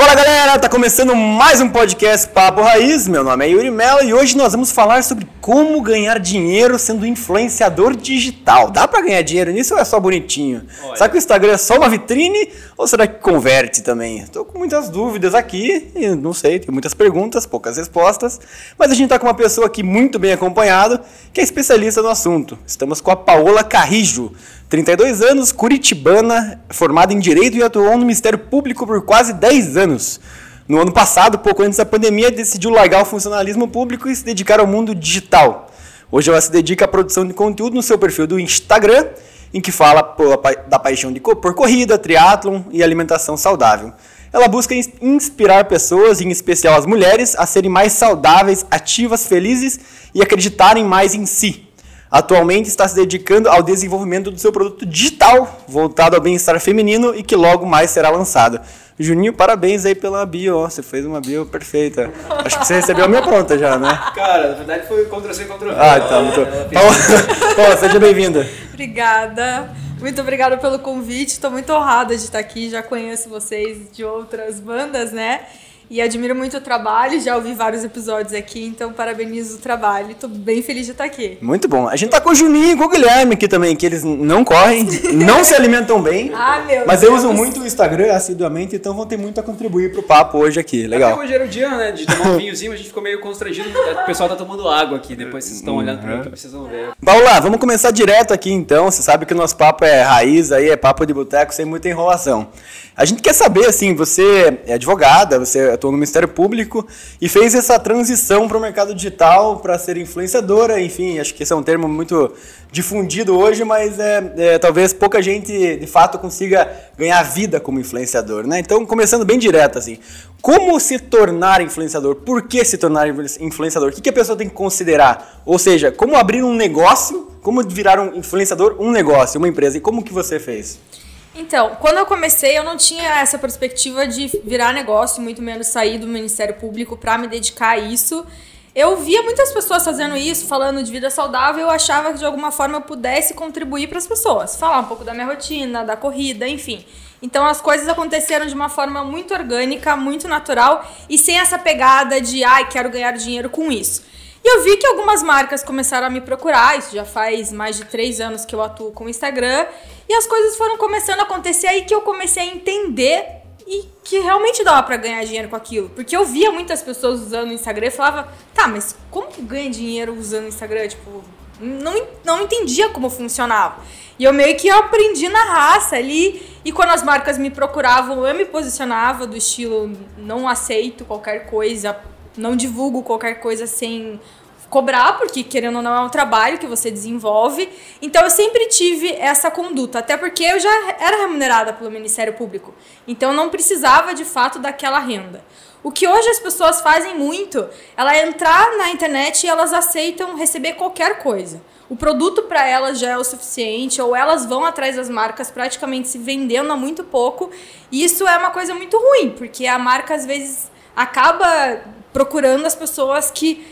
Fala galera, tá começando mais um podcast Papo Raiz. Meu nome é Yuri Mello e hoje nós vamos falar sobre como ganhar dinheiro sendo influenciador digital. Dá para ganhar dinheiro nisso ou é só bonitinho? Olha. Será que o Instagram é só uma vitrine ou será que converte também? Tô com muitas dúvidas aqui e não sei, tem muitas perguntas, poucas respostas, mas a gente tá com uma pessoa aqui muito bem acompanhado, que é especialista no assunto. Estamos com a Paola Carrijo. 32 anos, curitibana, formada em Direito e atuou no Ministério Público por quase 10 anos. No ano passado, pouco antes da pandemia, decidiu largar o funcionalismo público e se dedicar ao mundo digital. Hoje ela se dedica à produção de conteúdo no seu perfil do Instagram, em que fala da paixão de, por corrida, triatlon e alimentação saudável. Ela busca inspirar pessoas, em especial as mulheres, a serem mais saudáveis, ativas, felizes e acreditarem mais em si. Atualmente está se dedicando ao desenvolvimento do seu produto digital, voltado ao bem-estar feminino e que logo mais será lançado. Juninho, parabéns aí pela bio, você fez uma bio perfeita. Acho que você recebeu a minha pronta já, né? Cara, na verdade foi Ctrl-C, Ctrl-V. Ah, tá, muito... Então, seja bem-vinda. Obrigada. Muito obrigada pelo convite, estou muito honrada de estar aqui, já conheço vocês de outras bandas, né? E admiro muito o trabalho, já ouvi vários episódios aqui, então parabenizo o trabalho. Estou bem feliz de estar aqui. Muito bom. A gente tá com o Juninho e com o Guilherme aqui também, que eles não correm, não se alimentam bem. Ah, meu Mas Deus. usam muito o Instagram assiduamente, então vão ter muito a contribuir pro papo hoje aqui. Legal. Até hoje era o dia, né, de tomar um vinhozinho, a gente ficou meio constrangido. O pessoal tá tomando água aqui, depois vocês estão olhando pra mim, vocês vão ver. Paula, vamos começar direto aqui então. Você sabe que o nosso papo é raiz aí, é papo de boteco sem muita enrolação. A gente quer saber, assim, você é advogada, você atua no Ministério Público e fez essa transição para o mercado digital para ser influenciadora, enfim, acho que esse é um termo muito difundido hoje, mas é, é, talvez pouca gente de fato consiga ganhar vida como influenciador, né? Então, começando bem direto, assim, como se tornar influenciador? Por que se tornar influenciador? O que, que a pessoa tem que considerar? Ou seja, como abrir um negócio, como virar um influenciador, um negócio, uma empresa, e como que você fez? Então, quando eu comecei, eu não tinha essa perspectiva de virar negócio, muito menos sair do Ministério Público para me dedicar a isso. Eu via muitas pessoas fazendo isso, falando de vida saudável, eu achava que de alguma forma eu pudesse contribuir para as pessoas, falar um pouco da minha rotina, da corrida, enfim. Então as coisas aconteceram de uma forma muito orgânica, muito natural e sem essa pegada de ai, quero ganhar dinheiro com isso. Eu vi que algumas marcas começaram a me procurar, isso já faz mais de três anos que eu atuo com o Instagram, e as coisas foram começando a acontecer aí que eu comecei a entender e que realmente dava para ganhar dinheiro com aquilo. Porque eu via muitas pessoas usando o Instagram e falava, tá, mas como que ganha dinheiro usando o Instagram? Tipo, não, não entendia como funcionava. E eu meio que aprendi na raça ali. E quando as marcas me procuravam, eu me posicionava do estilo não aceito qualquer coisa não divulgo qualquer coisa sem cobrar, porque querendo ou não é um trabalho que você desenvolve. Então eu sempre tive essa conduta, até porque eu já era remunerada pelo Ministério Público. Então eu não precisava de fato daquela renda. O que hoje as pessoas fazem muito, ela é entrar na internet e elas aceitam receber qualquer coisa. O produto para elas já é o suficiente, ou elas vão atrás das marcas praticamente se vendendo a muito pouco. E isso é uma coisa muito ruim, porque a marca às vezes acaba procurando as pessoas que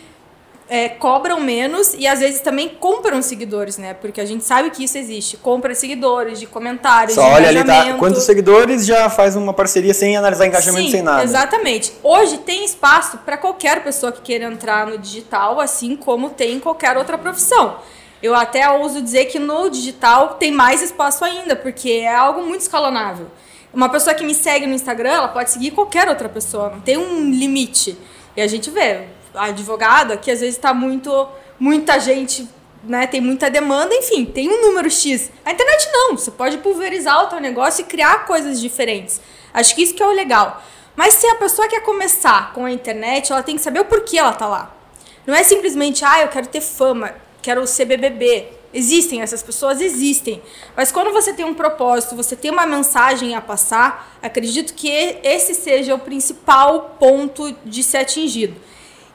é, cobram menos e às vezes também compram seguidores, né? Porque a gente sabe que isso existe. Compra seguidores, de comentários, Só de olha ali, tá? Quantos seguidores já faz uma parceria sem analisar engajamento, Sim, sem nada. Exatamente. Hoje tem espaço para qualquer pessoa que queira entrar no digital, assim como tem em qualquer outra profissão. Eu até ouso dizer que no digital tem mais espaço ainda, porque é algo muito escalonável. Uma pessoa que me segue no Instagram, ela pode seguir qualquer outra pessoa, não tem um limite. E a gente vê, advogada, que às vezes está muito, muita gente, né, tem muita demanda, enfim, tem um número X. A internet não, você pode pulverizar o teu negócio e criar coisas diferentes. Acho que isso que é o legal. Mas se a pessoa quer começar com a internet, ela tem que saber o porquê ela tá lá. Não é simplesmente, ah, eu quero ter fama, quero ser BBB. Existem, essas pessoas existem. Mas quando você tem um propósito, você tem uma mensagem a passar, acredito que esse seja o principal ponto de ser atingido.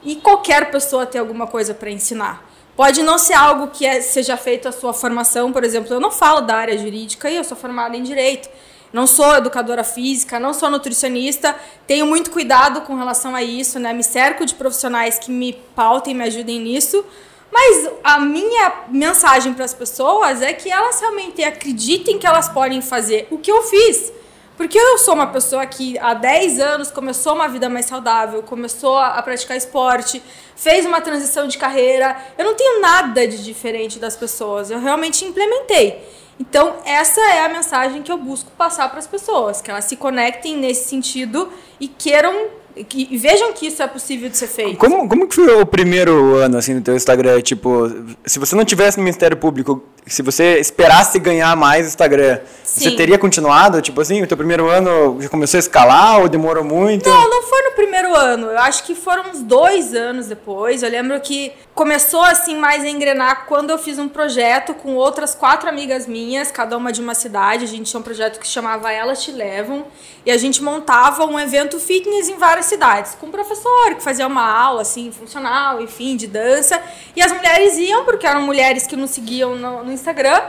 E qualquer pessoa tem alguma coisa para ensinar. Pode não ser algo que é, seja feito a sua formação, por exemplo, eu não falo da área jurídica e eu sou formada em direito. Não sou educadora física, não sou nutricionista, tenho muito cuidado com relação a isso, né? Me cerco de profissionais que me pautem, me ajudem nisso. Mas a minha mensagem para as pessoas é que elas realmente acreditem que elas podem fazer o que eu fiz. Porque eu sou uma pessoa que há 10 anos começou uma vida mais saudável, começou a praticar esporte, fez uma transição de carreira. Eu não tenho nada de diferente das pessoas. Eu realmente implementei. Então, essa é a mensagem que eu busco passar para as pessoas, que elas se conectem nesse sentido e queiram e vejam que isso é possível de ser feito. Como, como que foi o primeiro ano assim no teu Instagram? Tipo, se você não tivesse no Ministério Público, se você esperasse ganhar mais Instagram, Sim. você teria continuado? Tipo assim, o teu primeiro ano já começou a escalar ou demorou muito? Não, não foi no primeiro ano. Eu acho que foram uns dois anos depois. Eu lembro que começou assim mais a engrenar quando eu fiz um projeto com outras quatro amigas minhas, cada uma de uma cidade. A gente tinha um projeto que chamava Elas Te Levam. E a gente montava um evento fitness em várias cidades, com um professor que fazia uma aula assim, funcional, enfim, de dança. E as mulheres iam, porque eram mulheres que nos seguiam no, no Instagram.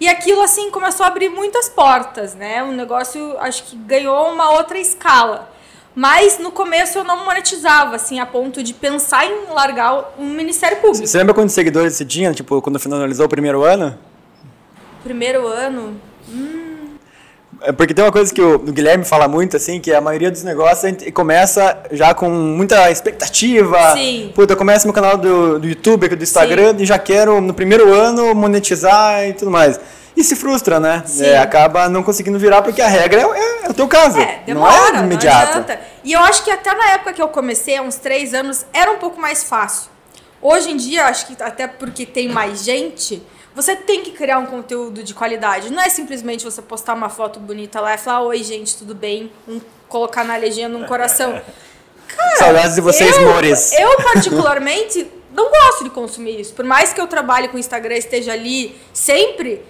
E aquilo, assim, começou a abrir muitas portas, né? O negócio, acho que ganhou uma outra escala. Mas no começo eu não monetizava, assim, a ponto de pensar em largar o Ministério Público. Você lembra quantos seguidores você tinha, tipo, quando finalizou o primeiro ano? Primeiro ano? Hum, porque tem uma coisa que o Guilherme fala muito, assim, que a maioria dos negócios a gente começa já com muita expectativa. Sim. Puta, eu começo meu canal do, do YouTube, do Instagram, Sim. e já quero, no primeiro ano, monetizar e tudo mais. E se frustra, né? É, acaba não conseguindo virar, porque a regra é, é, é o teu caso. É, demora, não é imediato. Não e eu acho que até na época que eu comecei, há uns três anos, era um pouco mais fácil. Hoje em dia, acho que até porque tem mais gente você tem que criar um conteúdo de qualidade. Não é simplesmente você postar uma foto bonita lá e falar: Oi, gente, tudo bem? Um, colocar na legenda um coração. Cara, Saudades de vocês, eu, mores. Eu, particularmente, não gosto de consumir isso. Por mais que eu trabalhe com o Instagram esteja ali sempre,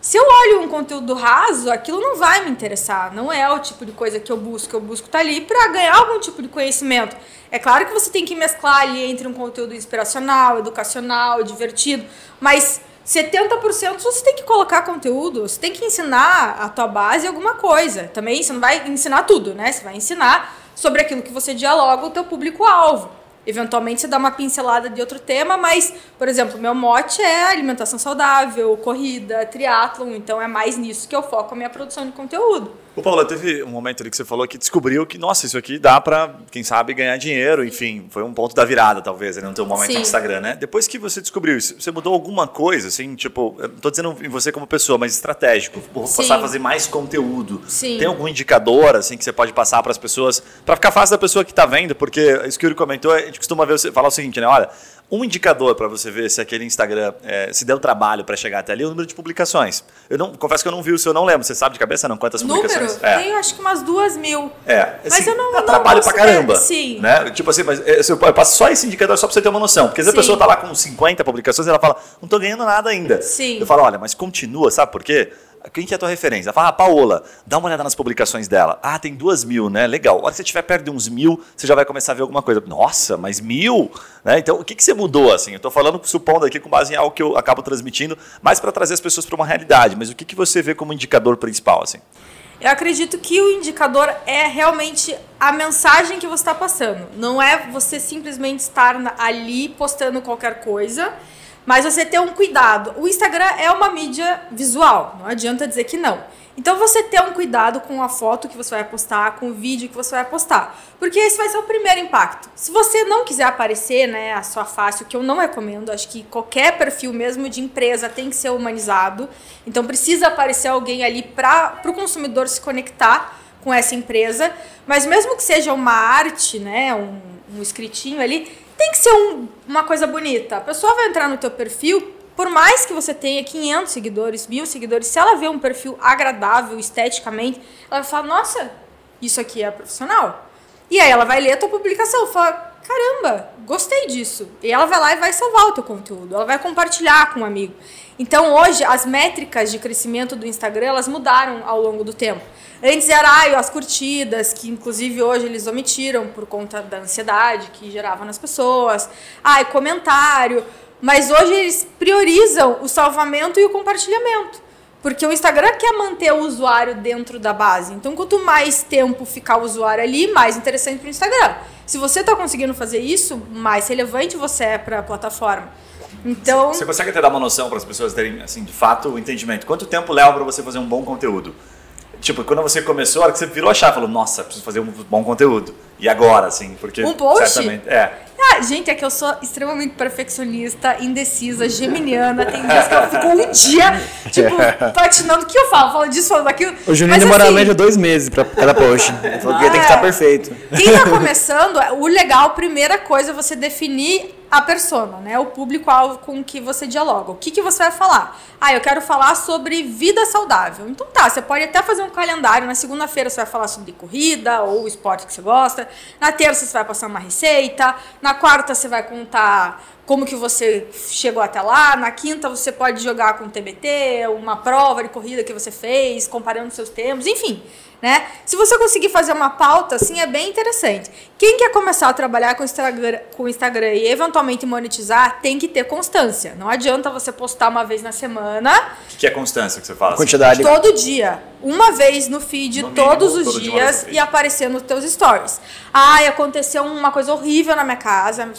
se eu olho um conteúdo raso, aquilo não vai me interessar. Não é o tipo de coisa que eu busco. Eu busco estar tá ali para ganhar algum tipo de conhecimento. É claro que você tem que mesclar ali entre um conteúdo inspiracional, educacional, divertido, mas 70% você tem que colocar conteúdo, você tem que ensinar a tua base alguma coisa. Também você não vai ensinar tudo, né? Você vai ensinar sobre aquilo que você dialoga o teu público-alvo. Eventualmente você dá uma pincelada de outro tema, mas, por exemplo, meu mote é alimentação saudável, corrida, triatlon, então é mais nisso que eu foco a minha produção de conteúdo. O Paulo, teve um momento ali que você falou que descobriu que, nossa, isso aqui dá para, quem sabe, ganhar dinheiro, enfim, foi um ponto da virada, talvez, não ter um momento Sim. no Instagram, né? Depois que você descobriu isso, você mudou alguma coisa, assim, tipo, eu não tô dizendo em você como pessoa, mas estratégico, vou Sim. passar a fazer mais conteúdo. Sim. Tem algum indicador, assim, que você pode passar para as pessoas, para ficar fácil da pessoa que está vendo, porque isso que o Yuri comentou, a gente costuma ver você falar o seguinte, né? Olha, um indicador para você ver se aquele Instagram é, se deu trabalho para chegar até ali é o número de publicações. Eu não confesso que eu não vi o seu, não lembro. Você sabe de cabeça não quantas número? publicações? É. Tem acho que umas duas mil. É, assim, mas eu não, dá não trabalho para caramba. Sim. Né? Tipo assim, mas é, eu passo só esse indicador só para você ter uma noção, porque vezes a pessoa tá lá com 50 publicações e ela fala, não tô ganhando nada ainda. Sim. Eu falo, olha, mas continua, sabe por quê? Quem que é a tua referência? Ela fala, ah, Paola, dá uma olhada nas publicações dela. Ah, tem duas mil, né? Legal. Olha, se você estiver perto de uns mil, você já vai começar a ver alguma coisa. Nossa, mas mil? Né? Então, o que, que você mudou, assim? Eu estou falando, supondo aqui, com base em algo que eu acabo transmitindo, mais para trazer as pessoas para uma realidade. Mas o que, que você vê como indicador principal, assim? Eu acredito que o indicador é realmente a mensagem que você está passando. Não é você simplesmente estar ali postando qualquer coisa mas você ter um cuidado. O Instagram é uma mídia visual, não adianta dizer que não. Então você ter um cuidado com a foto que você vai postar, com o vídeo que você vai postar, porque esse vai ser o primeiro impacto. Se você não quiser aparecer, né, a sua face, o que eu não recomendo, acho que qualquer perfil mesmo de empresa tem que ser humanizado. Então precisa aparecer alguém ali para o consumidor se conectar com essa empresa, mas mesmo que seja uma arte, né, um, um escritinho ali, tem que ser um, uma coisa bonita. A pessoa vai entrar no teu perfil, por mais que você tenha 500 seguidores, mil seguidores, se ela vê um perfil agradável esteticamente, ela vai falar, nossa, isso aqui é profissional. E aí ela vai ler a tua publicação, fala, caramba, gostei disso. E ela vai lá e vai salvar o teu conteúdo, ela vai compartilhar com um amigo. Então hoje as métricas de crescimento do Instagram, elas mudaram ao longo do tempo. Antes era ai, as curtidas, que inclusive hoje eles omitiram por conta da ansiedade que gerava nas pessoas. Ai, comentário. Mas hoje eles priorizam o salvamento e o compartilhamento. Porque o Instagram quer manter o usuário dentro da base. Então, quanto mais tempo ficar o usuário ali, mais interessante para o Instagram. Se você está conseguindo fazer isso, mais relevante você é para a plataforma. Então, Você consegue até dar uma noção para as pessoas terem, assim, de fato, o entendimento. Quanto tempo leva para você fazer um bom conteúdo? Tipo, quando você começou, a hora que você virou a chave, falou, nossa, preciso fazer um bom conteúdo. E agora, assim, porque Um post? certamente... É. Ah, gente, é que eu sou extremamente perfeccionista, indecisa, geminiana. Tem dias que eu fico um dia, tipo, patinando. O que eu falo? Falo disso, falo daquilo. O Juninho demora assim, a média dois meses pra cada post. Ele falou que tem que É. estar perfeito. Quem tá começando, o legal, primeira coisa é você definir a persona, né? O público-alvo com que você dialoga. O que, que você vai falar? Ah, eu quero falar sobre vida saudável. Então tá, você pode até fazer um calendário. Na segunda-feira você vai falar sobre corrida ou esporte que você gosta. Na terça você vai passar uma receita. Na quarta você vai contar como que você chegou até lá. Na quinta você pode jogar com TBT, uma prova de corrida que você fez, comparando seus termos, enfim. Né? Se você conseguir fazer uma pauta, assim, é bem interessante. Quem quer começar a trabalhar com o Instagram, com o Instagram e eventualmente monetizar, tem que ter constância. Não adianta você postar uma vez na semana, O que é constância que você fala? assim? Quantidade. todo dia, uma vez no feed, No mínimo, todos os todo dias e aparecer nos teus stories. Ai, aconteceu uma coisa horrível na minha casa,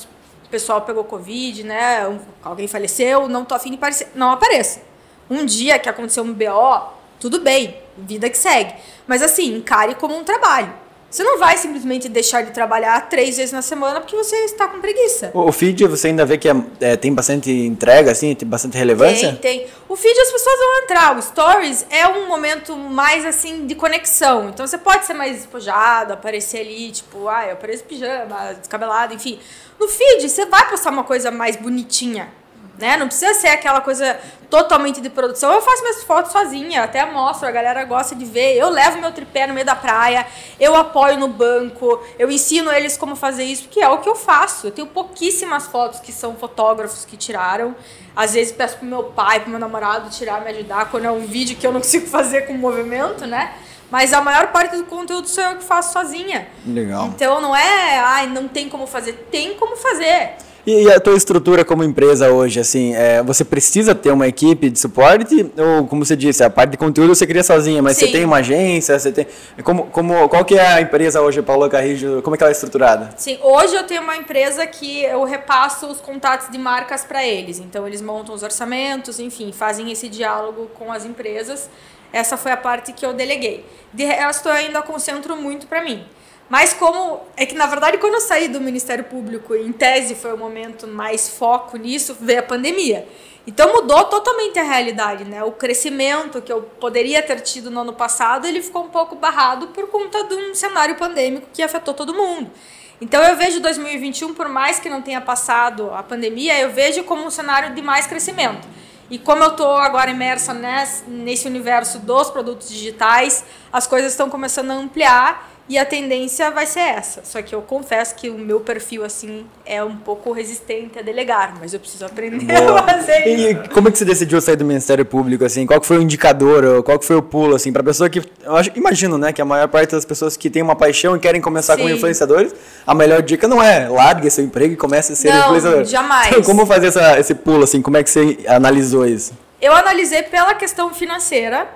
o pessoal pegou Covid, né? um- Alguém faleceu, não tô afim de aparecer. Não apareça. Um dia que aconteceu um BO, tudo bem, vida que segue. Mas assim, encare como um trabalho. Você não vai simplesmente deixar de trabalhar três vezes na semana porque você está com preguiça. O o feed você ainda vê que é- é, tem bastante entrega, assim, tem bastante relevância? Tem, tem. O feed as pessoas vão entrar. O Stories é um momento mais assim de conexão. Então você pode ser mais despojado, aparecer ali, tipo, ah, eu apareço pijama, descabelado, enfim. No feed, você vai postar uma coisa mais bonitinha. Né? Não precisa ser aquela coisa totalmente de produção. Eu faço minhas fotos sozinha, até mostro, a galera gosta de ver. Eu levo meu tripé no meio da praia, eu apoio no banco, eu ensino eles como fazer isso, que é o que eu faço. Eu tenho pouquíssimas fotos que são fotógrafos que tiraram. Às vezes peço pro meu pai, pro meu namorado tirar, me ajudar, quando é um vídeo que eu não consigo fazer com movimento, né? Mas a maior parte do conteúdo sou eu que faço sozinha. Legal. Então não é, ai, não tem como fazer. Tem como fazer. E, e a tua estrutura como empresa hoje, assim, é, você precisa ter uma equipe de suporte? Ou, como você disse, a parte de conteúdo você cria sozinha, mas você Sim. tem uma agência, você tem... Como, como, qual que é a empresa hoje, Paula Carrijo, como é que ela é estruturada? Sim, hoje eu tenho uma empresa que eu repasso os contatos de marcas para eles. Então eles montam os orçamentos, enfim, fazem esse diálogo com as empresas. Essa foi a parte que eu deleguei. De resto, eu ainda concentro muito para mim. Mas como é que na verdade quando eu saí do Ministério Público, em tese foi o momento mais foco nisso, veio a pandemia. Então mudou totalmente a realidade, né? O crescimento que eu poderia ter tido no ano passado, ele ficou um pouco barrado por conta de um cenário pandêmico que afetou todo mundo. Então eu vejo 2021, por mais que não tenha passado a pandemia, eu vejo como um cenário de mais crescimento. E como eu estou agora imersa nesse, universo dos produtos digitais, as coisas estão começando a ampliar e a tendência vai ser essa. Só que eu confesso que o meu perfil assim é um pouco resistente a delegar, mas eu preciso aprender a fazer isso. E como é que você decidiu sair do Ministério Público, assim? Qual foi o indicador, qual foi o pulo, assim, pra pessoa que... Eu acho, imagino, né, que a maior parte das pessoas que tem uma paixão e querem começar como Sim. influenciadores, a melhor dica não é largue seu emprego e comece a ser Não, influenciador. jamais. Então, como fazer essa, esse pulo, assim? Como é que você analisou isso? Eu analisei pela questão financeira.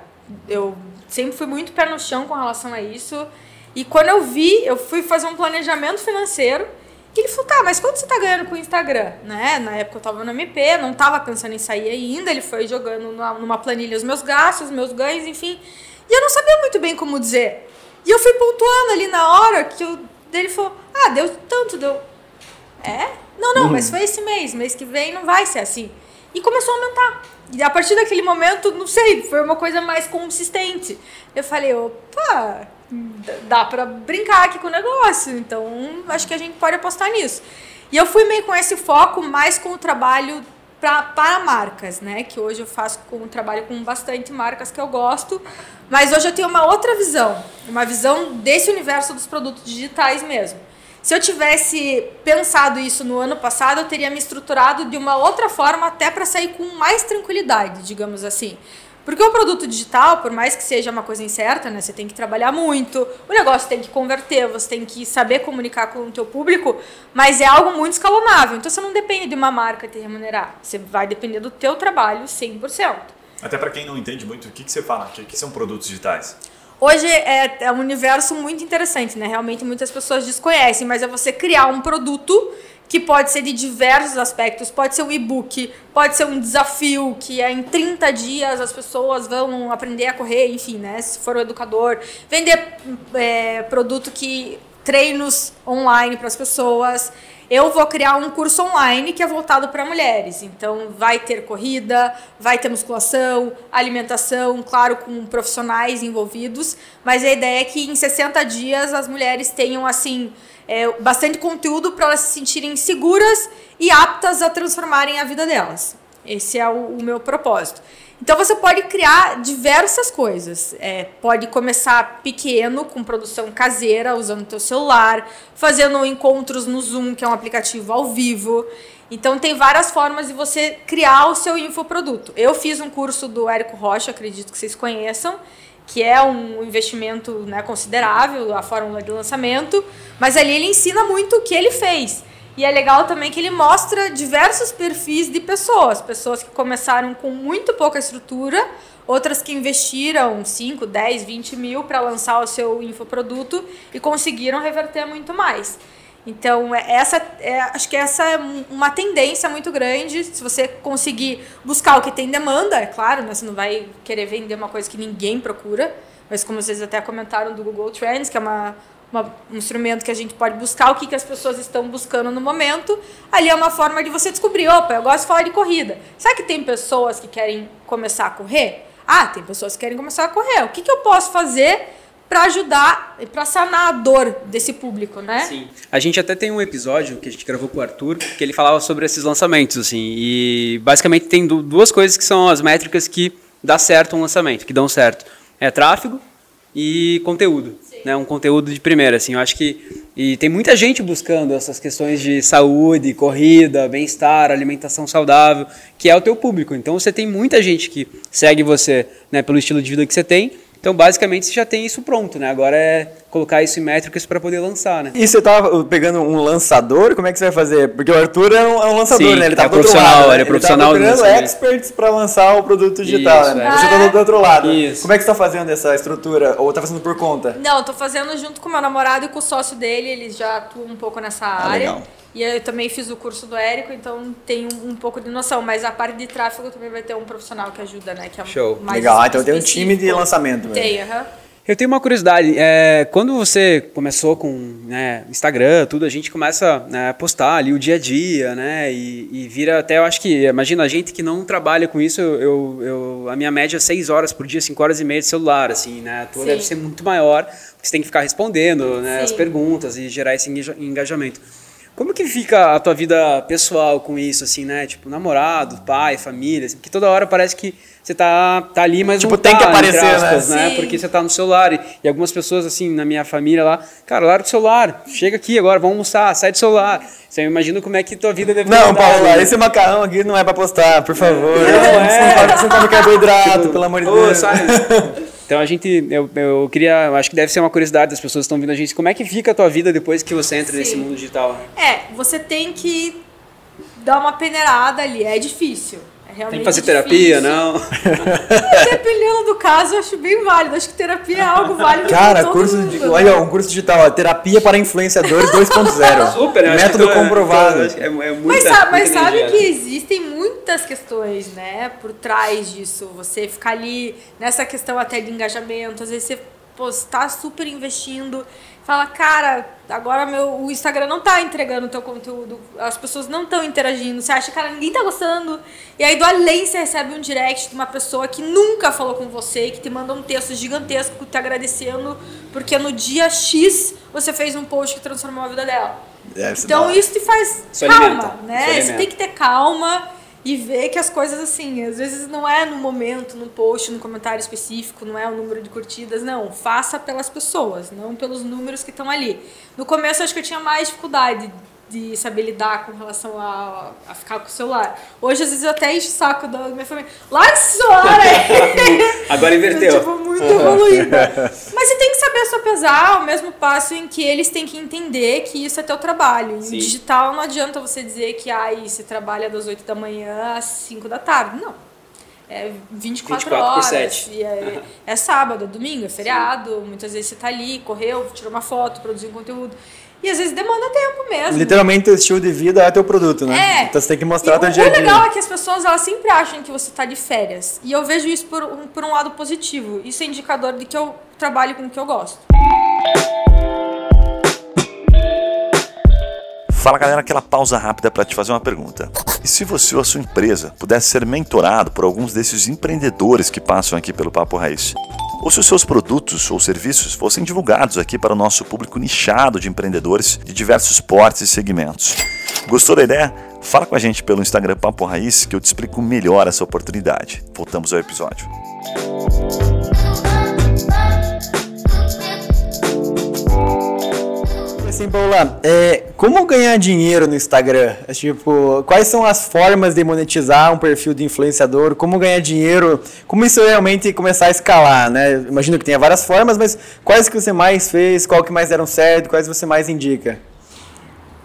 Eu sempre fui muito pé no chão com relação a isso. E quando eu vi, eu fui fazer um planejamento financeiro. E ele falou, tá, mas quanto você tá ganhando com o Instagram? Né? Na época eu tava no MP, não tava pensando em sair ainda. Ele foi jogando numa, planilha os meus gastos, os meus ganhos, enfim. E eu não sabia muito bem como dizer. E eu fui pontuando ali na hora que eu, ele falou, ah, deu tanto, deu. É? Não, não, mas foi esse mês. Mês que vem não vai ser assim. E começou a aumentar. E a partir daquele momento, não sei, foi uma coisa mais consistente. Eu falei, opa, dá pra brincar aqui com o negócio. Então, acho que a gente pode apostar nisso. E eu fui meio com esse foco mais com o trabalho pra, para marcas, né? Que hoje eu faço com trabalho com bastante marcas que eu gosto. Mas hoje eu tenho uma outra visão. Uma visão desse universo dos produtos digitais mesmo. Se eu tivesse pensado isso no ano passado, eu teria me estruturado de uma outra forma até para sair com mais tranquilidade, digamos assim. Porque o produto digital, por mais que seja uma coisa incerta, né, você tem que trabalhar muito, o negócio tem que converter, você tem que saber comunicar com o teu público, mas é algo muito escalonável. Então você não depende de uma marca te remunerar, você vai depender do teu trabalho 100%. Até para quem não entende muito, o que, que você fala? O que, que são produtos digitais? Hoje é, é um universo muito interessante, né? Realmente muitas pessoas desconhecem, mas é você criar um produto que pode ser de diversos aspectos. Pode ser um e-book, pode ser um desafio que é em 30 dias as pessoas vão aprender a correr, enfim, né? Se for o educador. Vender é, produto que. treinos online para as pessoas. Eu vou criar um curso online que é voltado para mulheres. Então, vai ter corrida, vai ter musculação, alimentação, claro, com profissionais envolvidos. Mas a ideia é que em 60 dias as mulheres tenham, assim, é, bastante conteúdo para elas se sentirem seguras e aptas a transformarem a vida delas. Esse é o, o meu propósito. Então você pode criar diversas coisas. É, pode começar pequeno, com produção caseira, usando o teu celular, fazendo encontros no Zoom, que é um aplicativo ao vivo. Então tem várias formas de você criar o seu infoproduto. Eu fiz um curso do Érico Rocha, acredito que vocês conheçam, que é um investimento né, considerável, a fórmula de lançamento, mas ali ele ensina muito o que ele fez. E é legal também que ele mostra diversos perfis de pessoas, pessoas que começaram com muito pouca estrutura, outras que investiram 5, 10, 20 mil para lançar o seu infoproduto e conseguiram reverter muito mais. Então, é, essa é, acho que essa é uma tendência muito grande. Se você conseguir buscar o que tem demanda, é claro, né? você não vai querer vender uma coisa que ninguém procura, mas como vocês até comentaram do Google Trends, que é uma, uma, um instrumento que a gente pode buscar o que, que as pessoas estão buscando no momento, ali é uma forma de você descobrir: opa, eu gosto de falar de corrida. Sabe que tem pessoas que querem começar a correr? Ah, tem pessoas que querem começar a correr. O que, que eu posso fazer para ajudar e para sanar a dor desse público, né? Sim. A gente até tem um episódio que a gente gravou com o Arthur, que ele falava sobre esses lançamentos, assim, e basicamente tem duas coisas que são as métricas que dá certo um lançamento, que dão certo. É tráfego e conteúdo. Né? Um conteúdo de primeira, assim. Eu acho que e tem muita gente buscando essas questões de saúde, corrida, bem-estar, alimentação saudável, que é o teu público. Então você tem muita gente que segue você, né, pelo estilo de vida que você tem então, basicamente, você já tem isso pronto, né? Agora é colocar isso em métricas para poder lançar, né? E você tava pegando um lançador, como é que você vai fazer? Porque o Arthur é um, é um lançador, Sim, né? Ele tá é do outro lado, né? ele é profissional. Ele tá procurando experts para lançar o produto digital, isso, né? É. Você tá do outro lado. Isso. Como é que você tá fazendo essa estrutura? Ou tá fazendo por conta? Não, eu tô fazendo junto com o meu namorado e com o sócio dele, eles já atuam um pouco nessa ah, área. Legal. E eu também fiz o curso do Érico, então tenho um pouco de noção. Mas a parte de tráfego também vai ter um profissional que ajuda, né? Que é Show. Mais Legal, ah, então tem um time de lançamento. Tem, aham. Uhum. Eu tenho uma curiosidade. É, quando você começou com né, Instagram, tudo, a gente começa né, a postar ali o dia a dia, né? E, e, vira até, eu acho que, imagina, a gente que não trabalha com isso, eu, eu, a minha média é 6 horas por dia, 5 horas e meia de celular, assim, né? A tua Sim. deve ser muito maior, porque você tem que ficar respondendo né, as perguntas e gerar esse engajamento. Como que fica a tua vida pessoal com isso, assim, né? Tipo, namorado, pai, família, assim, porque toda hora parece que você tá, tá ali, mas tipo, não tem tá, que aparecer, aspas, né? né? Porque você tá no celular. E, e, algumas pessoas, assim, na minha família lá, cara, larga o celular, chega aqui agora, vamos almoçar, sai do celular. Você imagina como é que tua vida deve Não, Paulo, né? esse macarrão aqui não é pra postar, por favor. Não, não é. Você não come carboidrato, tipo, pelo amor de Deus. Sai. Então a gente, eu, eu queria, acho que deve ser uma curiosidade das pessoas que estão vindo a gente, como é que fica a tua vida depois que você entra Sim. nesse mundo digital? É, você tem que dar uma peneirada ali, é difícil. Realmente Tem que fazer terapia, não? Dependendo do caso, eu acho bem válido. Acho que terapia é algo válido. Cara, curso mundo, de, né? olha, um curso digital, terapia para influenciadores 2.0. Super, Método comprovado. É, é muita, mas sabe, mas sabe que existem muitas questões, né, por trás disso. Você ficar ali nessa questão até de engajamento, às vezes você está super investindo fala, cara, agora meu, o Instagram não tá entregando o teu conteúdo, as pessoas não estão interagindo, você acha, cara, ninguém tá gostando. E aí do além você recebe um direct de uma pessoa que nunca falou com você, que te manda um texto gigantesco te agradecendo, porque no dia X você fez um post que transformou a vida dela. então isso te faz calma, alimenta. né? Você tem que ter calma e ver que as coisas assim, às vezes não é no momento, no post, no comentário específico, não é o número de curtidas, não. Faça pelas pessoas, não pelos números que estão ali. No começo acho que eu tinha mais dificuldade de saber lidar com relação a, a ficar com o celular. Hoje, às vezes, eu até encho o saco da minha família. Larga esse celular aí! Agora inverteu. tipo, muito evoluída. Mas você tem que saber sopesar ao mesmo passo em que eles têm que entender que isso é teu trabalho. Sim. Em digital, não adianta você dizer que ah, você trabalha das 8 da manhã às 5 da tarde. Não é 24, 24 por horas. 7. E é, é sábado, é domingo, é feriado. Muitas vezes você tá ali, correu, tirou uma foto, produziu um conteúdo. E às vezes demanda tempo mesmo. Literalmente, o estilo de vida é teu produto, né? É. Então você tem que mostrar E teu o, dia o a dia. legal é que as pessoas elas sempre acham que você está de férias. E eu vejo isso por um, por um lado positivo. Isso é indicador de que eu trabalho com o que eu gosto. Fala galera, aquela pausa rápida para te fazer uma pergunta. E se você ou a sua empresa pudesse ser mentorado por alguns desses empreendedores que passam aqui pelo Papo Raiz? Ou se os seus produtos ou serviços fossem divulgados aqui para o nosso público nichado de empreendedores de diversos portes e segmentos? Gostou da ideia? Fala com a gente pelo Instagram Papo Raiz que eu te explico melhor essa oportunidade. Voltamos ao episódio. Assim, Paula, é, como ganhar dinheiro no Instagram? É, tipo, quais são as formas de monetizar um perfil de influenciador? Como ganhar dinheiro? Como isso realmente começar a escalar, né? Imagino que tenha várias formas, mas quais que você mais fez? Qual que mais deram certo? Quais você mais indica?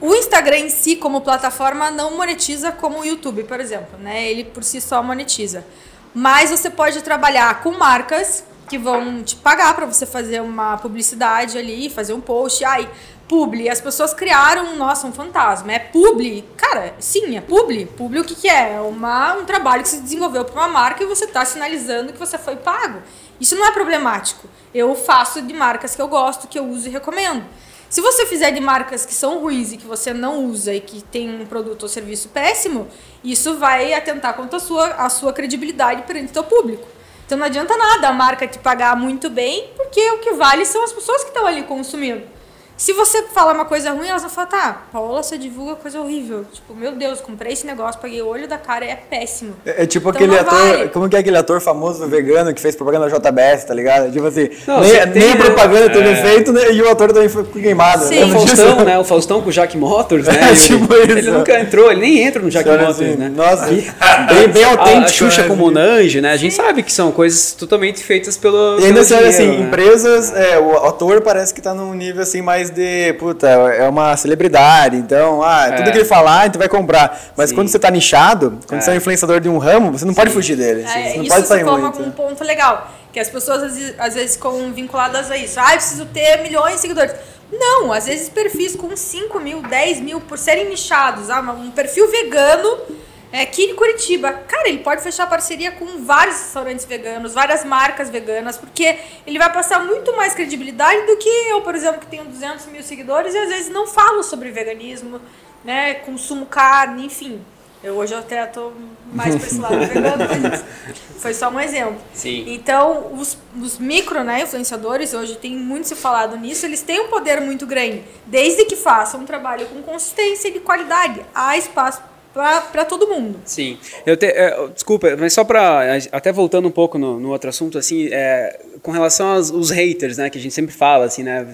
O Instagram em si, como plataforma, não monetiza como o YouTube, por exemplo, né? Ele por si só monetiza. Mas você pode trabalhar com marcas que vão te pagar para você fazer uma publicidade ali, fazer um post. Ai, publi. As pessoas criaram, nossa, um fantasma. É publi? Cara, sim, é publi. Publi o que, que é? É uma, um trabalho que se desenvolveu para uma marca e você está sinalizando que você foi pago. Isso não é problemático. Eu faço de marcas que eu gosto, que eu uso e recomendo. Se você fizer de marcas que são ruins e que você não usa e que tem um produto ou serviço péssimo, isso vai atentar contra a sua, a sua credibilidade perante o teu público. Então não adianta nada a marca te pagar muito bem, porque o que vale são as pessoas que estão ali consumindo. Se você fala uma coisa ruim, elas vão falar, tá, Paola, você divulga coisa horrível. Tipo, meu Deus, comprei esse negócio, paguei o olho da cara, é péssimo. É, é tipo Então aquele ator. vale. Como que é aquele ator famoso vegano que fez propaganda da JBS, tá ligado? Tipo assim, Não, nem, você nem tem, a né? propaganda teve É. efeito né, e o ator também foi queimado. Sim. Lembra O? Faustão, né? O Faustão com o Jack Motors, né? É, Ele- tipo ele, isso. nunca entrou, ele nem entra no Jack Motors, assim, né? Nossa, E- bem, bem a, a autêntico. Xuxa né? como Monange, né? A gente sabe que são coisas totalmente feitas pelo. E ainda pelo olha assim, dinheiro, né? empresas, é, o ator parece que tá num nível assim mais de, puta, é uma celebridade, então, ah, tudo É. que ele falar, a gente vai comprar. Mas Sim. quando você tá nichado, quando É. você é um influenciador de um ramo, você não pode fugir dele. É, você não isso pode se sair forma muito. com um ponto legal. Que as pessoas às vezes, às vezes ficam vinculadas a isso. Ah, eu preciso ter milhões de seguidores. Não, às vezes perfis com 5 mil, 10 mil, por serem nichados. Ah, um perfil vegano é, aqui em Curitiba. Cara, ele pode fechar parceria com vários restaurantes veganos, várias marcas veganas, porque ele vai passar muito mais credibilidade do que eu, por exemplo, que tenho 200 mil seguidores e às vezes não falo sobre veganismo, né, consumo carne, enfim. Eu hoje até tô mais pra esse lado vegano, mas foi só um exemplo. Sim. Então, os, os micro né, influenciadores, hoje tem muito se falado nisso, eles têm um poder muito grande, desde que façam um trabalho com consistência e de qualidade. Há espaço para todo mundo. Sim. Eu te, é, desculpa, mas só para até voltando um pouco no, no outro assunto, assim, é, com relação aos os haters, né, que a gente sempre fala, assim, né,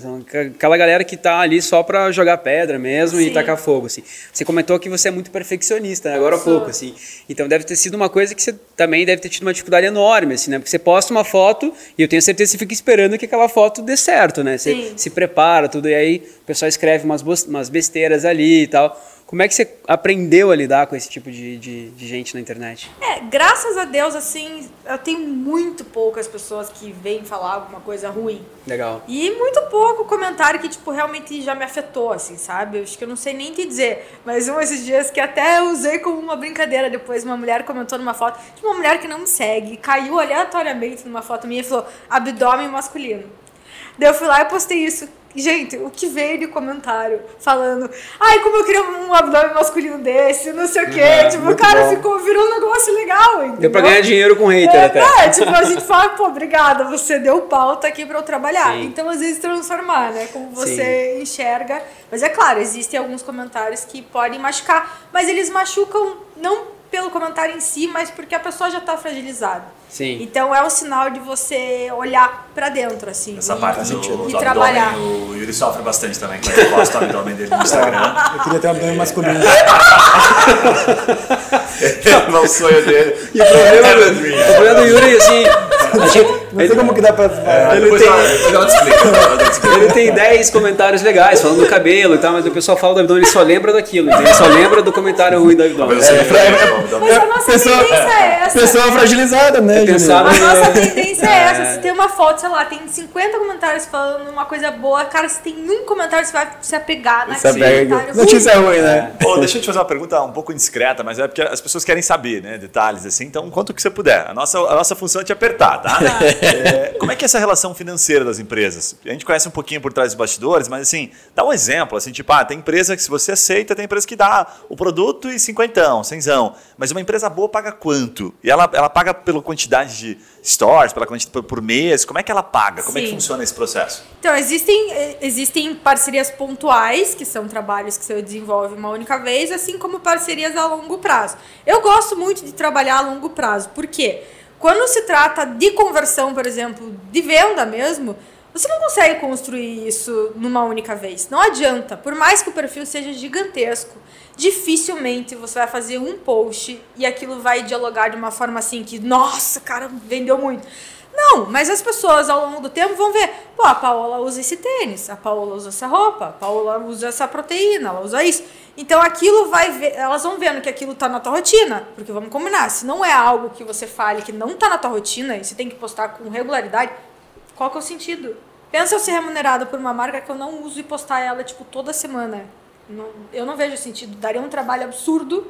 aquela galera que tá ali só para jogar pedra mesmo e Sim. tacar fogo, assim. Você comentou que você é muito perfeccionista, né, agora há pouco, assim. Então deve ter sido uma coisa que você também deve ter tido uma dificuldade enorme, assim, né, porque você posta uma foto e eu tenho certeza que você fica esperando que aquela foto dê certo, né, você Sim. se prepara, tudo, e aí o pessoal escreve umas, umas besteiras ali e tal. Como é que você aprendeu a lidar com esse tipo de, de, de gente na internet? É, graças a Deus, assim, eu tenho muito poucas pessoas que vêm falar alguma coisa ruim. Legal. E muito pouco comentário que, tipo, realmente já me afetou, assim, sabe? Eu acho que eu não sei nem te dizer. Mas um esses dias que até eu usei como uma brincadeira depois, uma mulher comentou numa foto, de uma mulher que não me segue, caiu aleatoriamente numa foto minha e falou abdômen masculino. Daí eu fui lá e postei isso. Gente, o que veio de comentário falando, ai, como eu queria um abdômen masculino desse, não sei o quê. É, tipo, o cara bom. ficou, virou um negócio legal, entendeu? Deu pra ganhar dinheiro com hater É, até. é, tipo, a gente fala, pô, obrigada, você deu pauta aqui pra eu trabalhar. Sim. Então, às vezes, transformar, né? Como você enxerga. Mas é claro, existem alguns comentários que podem machucar, mas eles machucam não pelo comentário em si, mas porque a pessoa já tá fragilizada. Sim. Então é um sinal de você olhar pra dentro, assim. Essa e, parte e, do, e do trabalhar. abdômen, o Yuri sofre bastante também quando ele posta o abdômen dele no Instagram. Eu queria ter um abdômen masculino. é o sonho dele. E o problema, dream. o problema do Yuri, assim, a gente, Não sei como que dá pra... É, Ele depois tem- ela-. Ele tem 10 comentários legais falando do cabelo e tal, mas o pessoal fala do abdômen, ele só lembra daquilo, ele só lembra do comentário ruim do abdômen. Talvez você- Mas a nossa Pessoa- tendência é essa. Pessoa fragilizada, né, pensar? A nossa tendência é essa. Se tem uma foto, sei lá, tem 50 comentários falando uma coisa boa, cara, se tem um comentário, você vai se apegar naquele comentário. Notícia ruim, né? Ô, deixa eu te fazer uma pergunta um pouco indiscreta, mas é porque as pessoas querem saber, né? Detalhes assim. Então, conta o que você puder. A nossa, a nossa função é te apertar, tá? É, como é que é essa relação financeira das empresas? A gente conhece um pouquinho por trás dos bastidores, mas assim, dá um exemplo. Assim, tipo, ah, tem empresa que se você aceita, tem empresa que dá o produto e cinquentão, cenzão. Mas uma empresa boa paga quanto? E ela, ela paga pela quantidade de stores, pela quantidade por, mês? Como é que ela paga? Como é que Sim. funciona esse processo? Então, existem, eh, existem parcerias pontuais, que são trabalhos que você desenvolve uma única vez, assim como parcerias a longo prazo. Eu gosto muito de trabalhar a longo prazo, por quê? Quando se trata de conversão, por exemplo, de venda mesmo, você não consegue construir isso numa única vez. Não adianta. Por mais que o perfil seja gigantesco, dificilmente você vai fazer um post e aquilo vai dialogar de uma forma assim que, nossa, cara, vendeu muito. Não, mas as pessoas ao longo do tempo vão ver, pô, a Paola usa esse tênis, a Paola usa essa roupa, a Paola usa essa proteína, ela usa isso. Então aquilo vai ver, elas vão vendo que aquilo tá na tua rotina, porque vamos combinar, se não é algo que você fale que não tá na tua rotina e você tem que postar com regularidade, qual que é o sentido? Pensa eu ser remunerada por uma marca que eu não uso e postar ela, tipo, toda semana. Não- eu não vejo sentido. Daria um trabalho absurdo.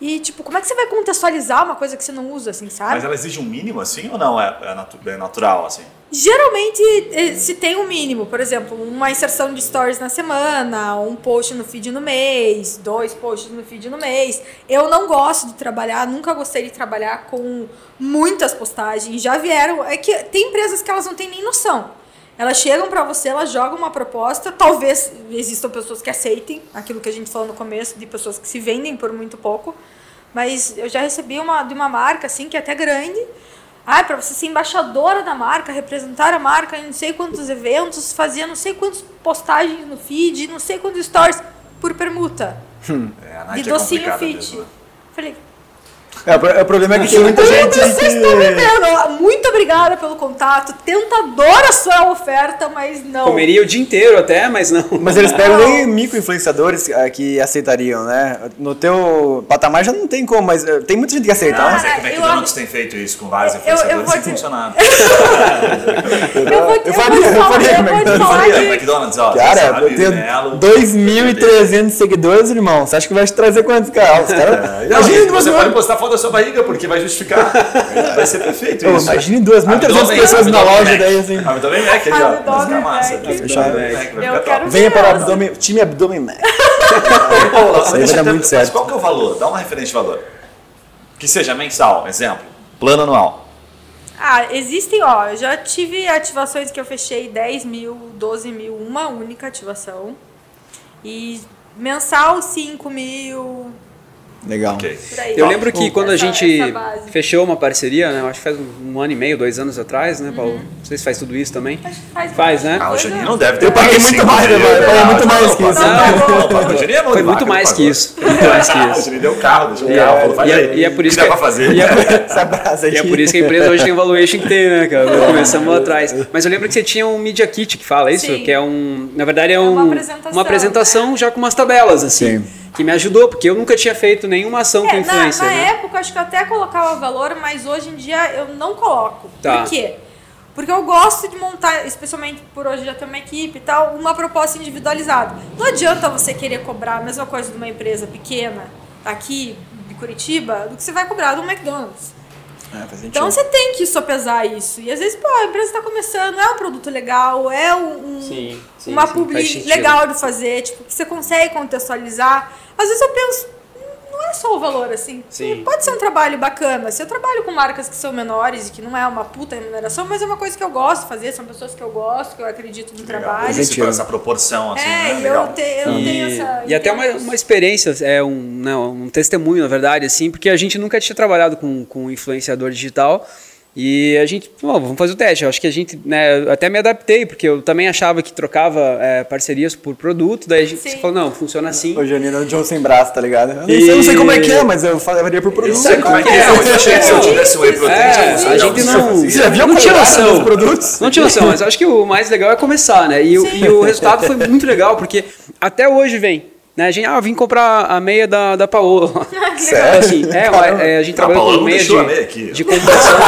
E, tipo, como é que você vai contextualizar uma coisa que você não usa, assim, sabe? Mas ela exige um mínimo assim ou não? É, é natu- é natural assim? Geralmente, eh, se tem um mínimo, por exemplo, uma inserção de stories na semana, um post no feed no mês, dois posts no feed no mês. Eu não gosto de trabalhar, nunca gostei de trabalhar com muitas postagens. Já vieram. É que tem empresas que elas não têm nem noção. Elas chegam pra você, elas jogam uma proposta. Talvez existam pessoas que aceitem aquilo que a gente falou no começo, de pessoas que se vendem por muito pouco. Mas eu já recebi uma de uma marca, assim, que é até grande. Ah, para você ser embaixadora da marca, representar a marca em não sei quantos eventos, fazia não sei quantas postagens no feed, não sei quantos stories por permuta. É, a de é docinho complicada fit. mesmo, né? Falei, É, o pro- o problema é que tem muita gente vocês estão me vendo. Muito obrigada pelo contato. Tentadora a sua oferta, mas não. Comeria o dia inteiro até, mas não. Mas eles pegam nem micro-influenciadores ah, que aceitariam, né? No teu patamar já não tem como, mas eh, tem muita gente que aceita. Não, né? mas é que o Cara, eu McDonald's acho- tem feito isso com vários Eu- eu influenciadores vou e dizer- funcionado. Eu vou, eu faria, vou te eu falar, faria, eu vou te eu falar faria, que- McDonald's, ó. Cara, eu tenho Melo, 2.300 seguidores, irmão. Você acha que vai te trazer quantos. Não, Imagine e duas você pode postar foto da sua barriga, porque vai justificar. vai ser perfeito isso. imagine 2.300 Abdômen, pessoas na abdômen loja Mac. daí, assim. Abdômen Mac, aí, ó. Abdômen Vai ficar massa. Mac. Abdômen Mac, vai Eu ficar quero top. Venha para o abdômen, time Abdômen Mac. Mas Isso aí vai dar muito Mas certo. qual que é o valor? Dá uma referência de valor. Que seja mensal, exemplo. Plano anual. Ah, existem, ó, eu já tive ativações que eu fechei 10 mil, 12 mil, uma única ativação. E mensal 5 mil, Legal. Ok. por aí. Eu lembro que quando a gente fechou uma parceria, né? eu Acho que faz um ano e meio, dois anos atrás, né, Paulo? Não sei se faz tudo isso também. Acho que faz, Faz, né? Ah, o Juninho não deve ter Eu paguei pago muito mais, né? Eu paguei né? muito mais que isso. não, O Juninho é Foi muito mais que isso. Foi muito mais que O isso. Juninho deu um carro, deixou um E carro. é- falou, faz é- aí. e é por isso O dá que- pra fazer. e é- é por isso que a empresa hoje tem o valuation que tem, né, cara? Começamos lá atrás. Mas eu lembro que você tinha um Media Kit que fala isso, que é um. Na verdade, é, um, uma apresentação, uma apresentação já com umas tabelas, assim. Sim. Que me ajudou, porque eu nunca tinha feito nenhuma ação com É, na, influencer, na né? época, acho que eu até colocava valor, mas hoje em dia eu não coloco. Tá. Por quê? Porque eu gosto de montar, especialmente por hoje já ter uma equipe e tal, uma proposta individualizada. Não adianta você querer cobrar a mesma coisa de uma empresa pequena, aqui, de Curitiba, do que você vai cobrar do McDonald's. É. Então você tem que sopesar isso. E às vezes, pô, a empresa está começando, é um produto legal, é um, Sim, sim, uma sim, publi legal de fazer, tipo, que você consegue contextualizar. Às vezes eu penso, "Hum, não é só o valor, assim. Sim. Pode ser um trabalho bacana. Se eu trabalho com marcas que são menores e que não é uma puta remuneração, mas é uma coisa que eu gosto de fazer, são pessoas que eu gosto, que eu acredito no trabalho. Existe essa proporção, assim, É, né? e Legal. eu, te, eu tenho E, essa. e até uma, uma experiência, é um, não, um testemunho, na verdade, assim, porque a gente nunca tinha trabalhado com, com influenciador digital. E a gente, pô, vamos fazer o teste. Eu acho que a gente, né, eu até me adaptei, porque eu também achava que trocava é, parcerias por produto, daí a gente Sim. falou, não, funciona assim. Ô, Janine, é o John sem braço, tá ligado? Eu, E- sei, eu não sei como é que é, mas eu faria por produto. Eu sei como é que é, mas eu achei que se eu tivesse um whey protein, É, a gente não-. Você já viu Não tinha noção. dos produtos? Não tinha noção, mas acho que o mais legal é começar, né? E, o- e o resultado foi muito legal, porque até hoje vem. Né? A gente, ah, eu vim comprar a meia da, da Paola. Sério? Assim, é, é, a gente trabalha com meia de, a meia aqui. de conversão.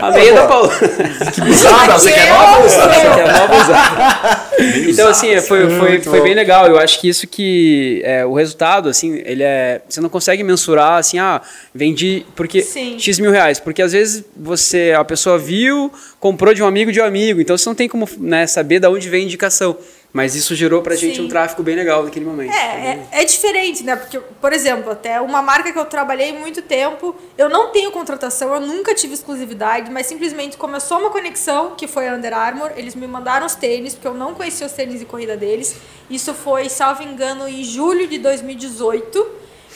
a meia da Paola. Usada, você quer nova usada? Essa aqui é nova usada. Então, assim, é, foi, foi, foi bom. bem legal. Eu acho que isso que. é, o resultado, assim, ele é. Você não consegue mensurar, assim, ah, vendi. Porque. Sim. X mil reais. Porque às vezes você. A pessoa viu, comprou de um amigo de um amigo. Então você não tem como né, saber de onde vem a indicação. Mas isso gerou pra gente Sim. um tráfego bem legal naquele momento. É, é, é diferente, né? Porque, por exemplo, até uma marca que eu trabalhei muito tempo, eu não tenho contratação, eu nunca tive exclusividade, mas simplesmente começou uma conexão, que foi a Under Armour, eles me mandaram os tênis, porque eu não conhecia os tênis de corrida deles. Isso foi, salvo engano, em julho de 2018.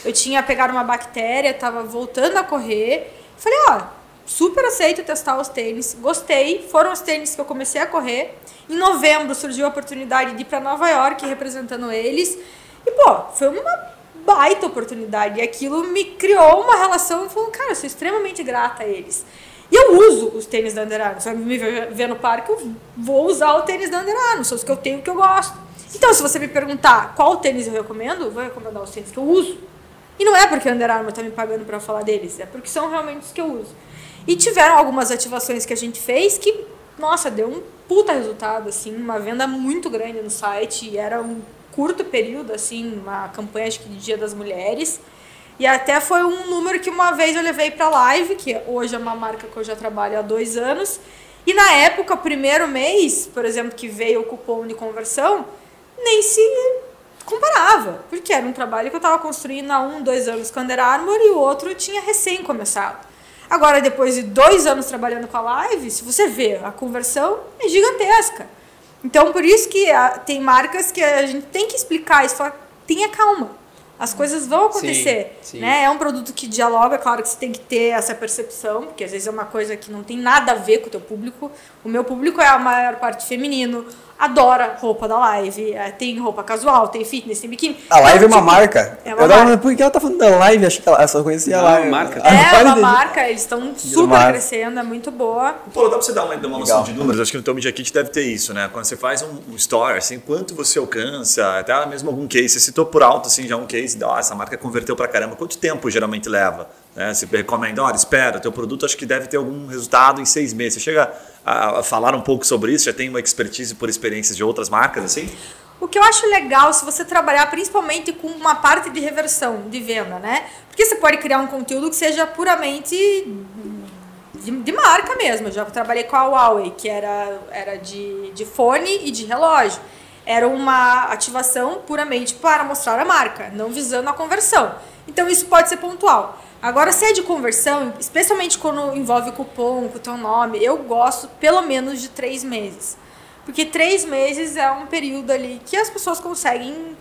Eu tinha pegado uma bactéria, tava voltando a correr. Falei, ó, super aceito testar os tênis, gostei. Foram os tênis que eu comecei a correr. Em novembro surgiu a oportunidade de ir para Nova York representando eles. E, pô, foi uma baita oportunidade. E aquilo me criou uma relação. Eu falei, cara, eu sou extremamente grata a eles. E eu uso os tênis da Under Armour. Vai me ver no parque, eu vou usar o tênis da Under Armour. São os que eu tenho que eu gosto. Então, se você me perguntar qual tênis eu recomendo, eu vou recomendar os tênis que eu uso. E não é porque a Under Armour tá me pagando para falar deles, é porque são realmente os que eu uso. E tiveram algumas ativações que a gente fez que, nossa, deu um puta resultado, assim, uma venda muito grande no site, era um curto período, assim, uma campanha acho que de Dia das Mulheres. E até foi um número que uma vez eu levei para live, que hoje é uma marca que eu já trabalho há dois anos. E na época, primeiro mês, por exemplo, que veio o cupom de conversão, nem se comparava, porque era um trabalho que eu estava construindo há um, dois anos com Under Armour e o outro tinha recém começado. Agora, depois de dois anos trabalhando com a live, se você vê, a conversão é gigantesca. Então, por isso que ah, tem marcas que a gente tem que explicar isso, falar, tenha calma. As coisas vão acontecer, Sim, sim. né? É um produto que dialoga, claro que você tem que ter essa percepção, porque às vezes é uma coisa que não tem nada a ver com o teu público. O meu público é a maior parte feminino, adora roupa da live, é, tem roupa casual, tem fitness, tem biquíni. A live é uma tipo, marca. É uma eu tava, marca. por que ela tá falando da live? Acho que ela só conhecia a live. marca. Ah, É agora uma marca, eles estão super marca. crescendo, é muito boa. Pô, dá pra você dar uma, dar uma noção de números? Acho que no teu Media Kit deve ter isso, né? Quando você faz um, um store, assim, quanto você alcança, até mesmo algum case, você citou por alto, assim, já um case, ó, essa marca converteu pra caramba, quanto tempo geralmente leva? Né? Você recomenda, olha, espera, teu produto acho que deve ter algum resultado em seis meses. Você chega a, falar um pouco sobre isso? Já tem uma expertise por experiências de outras marcas, assim? O que eu acho legal se você trabalhar principalmente com uma parte de reversão de venda, né? Porque você pode criar um conteúdo que seja puramente de, de marca mesmo. Eu já trabalhei com a Huawei, que era, era de, de fone e de relógio. Era uma ativação puramente para mostrar a marca, não visando a conversão. Então isso pode ser pontual. Agora, se é de conversão, especialmente quando envolve cupom, com o teu nome, eu gosto pelo menos de três meses. Porque três meses é um período ali que as pessoas conseguem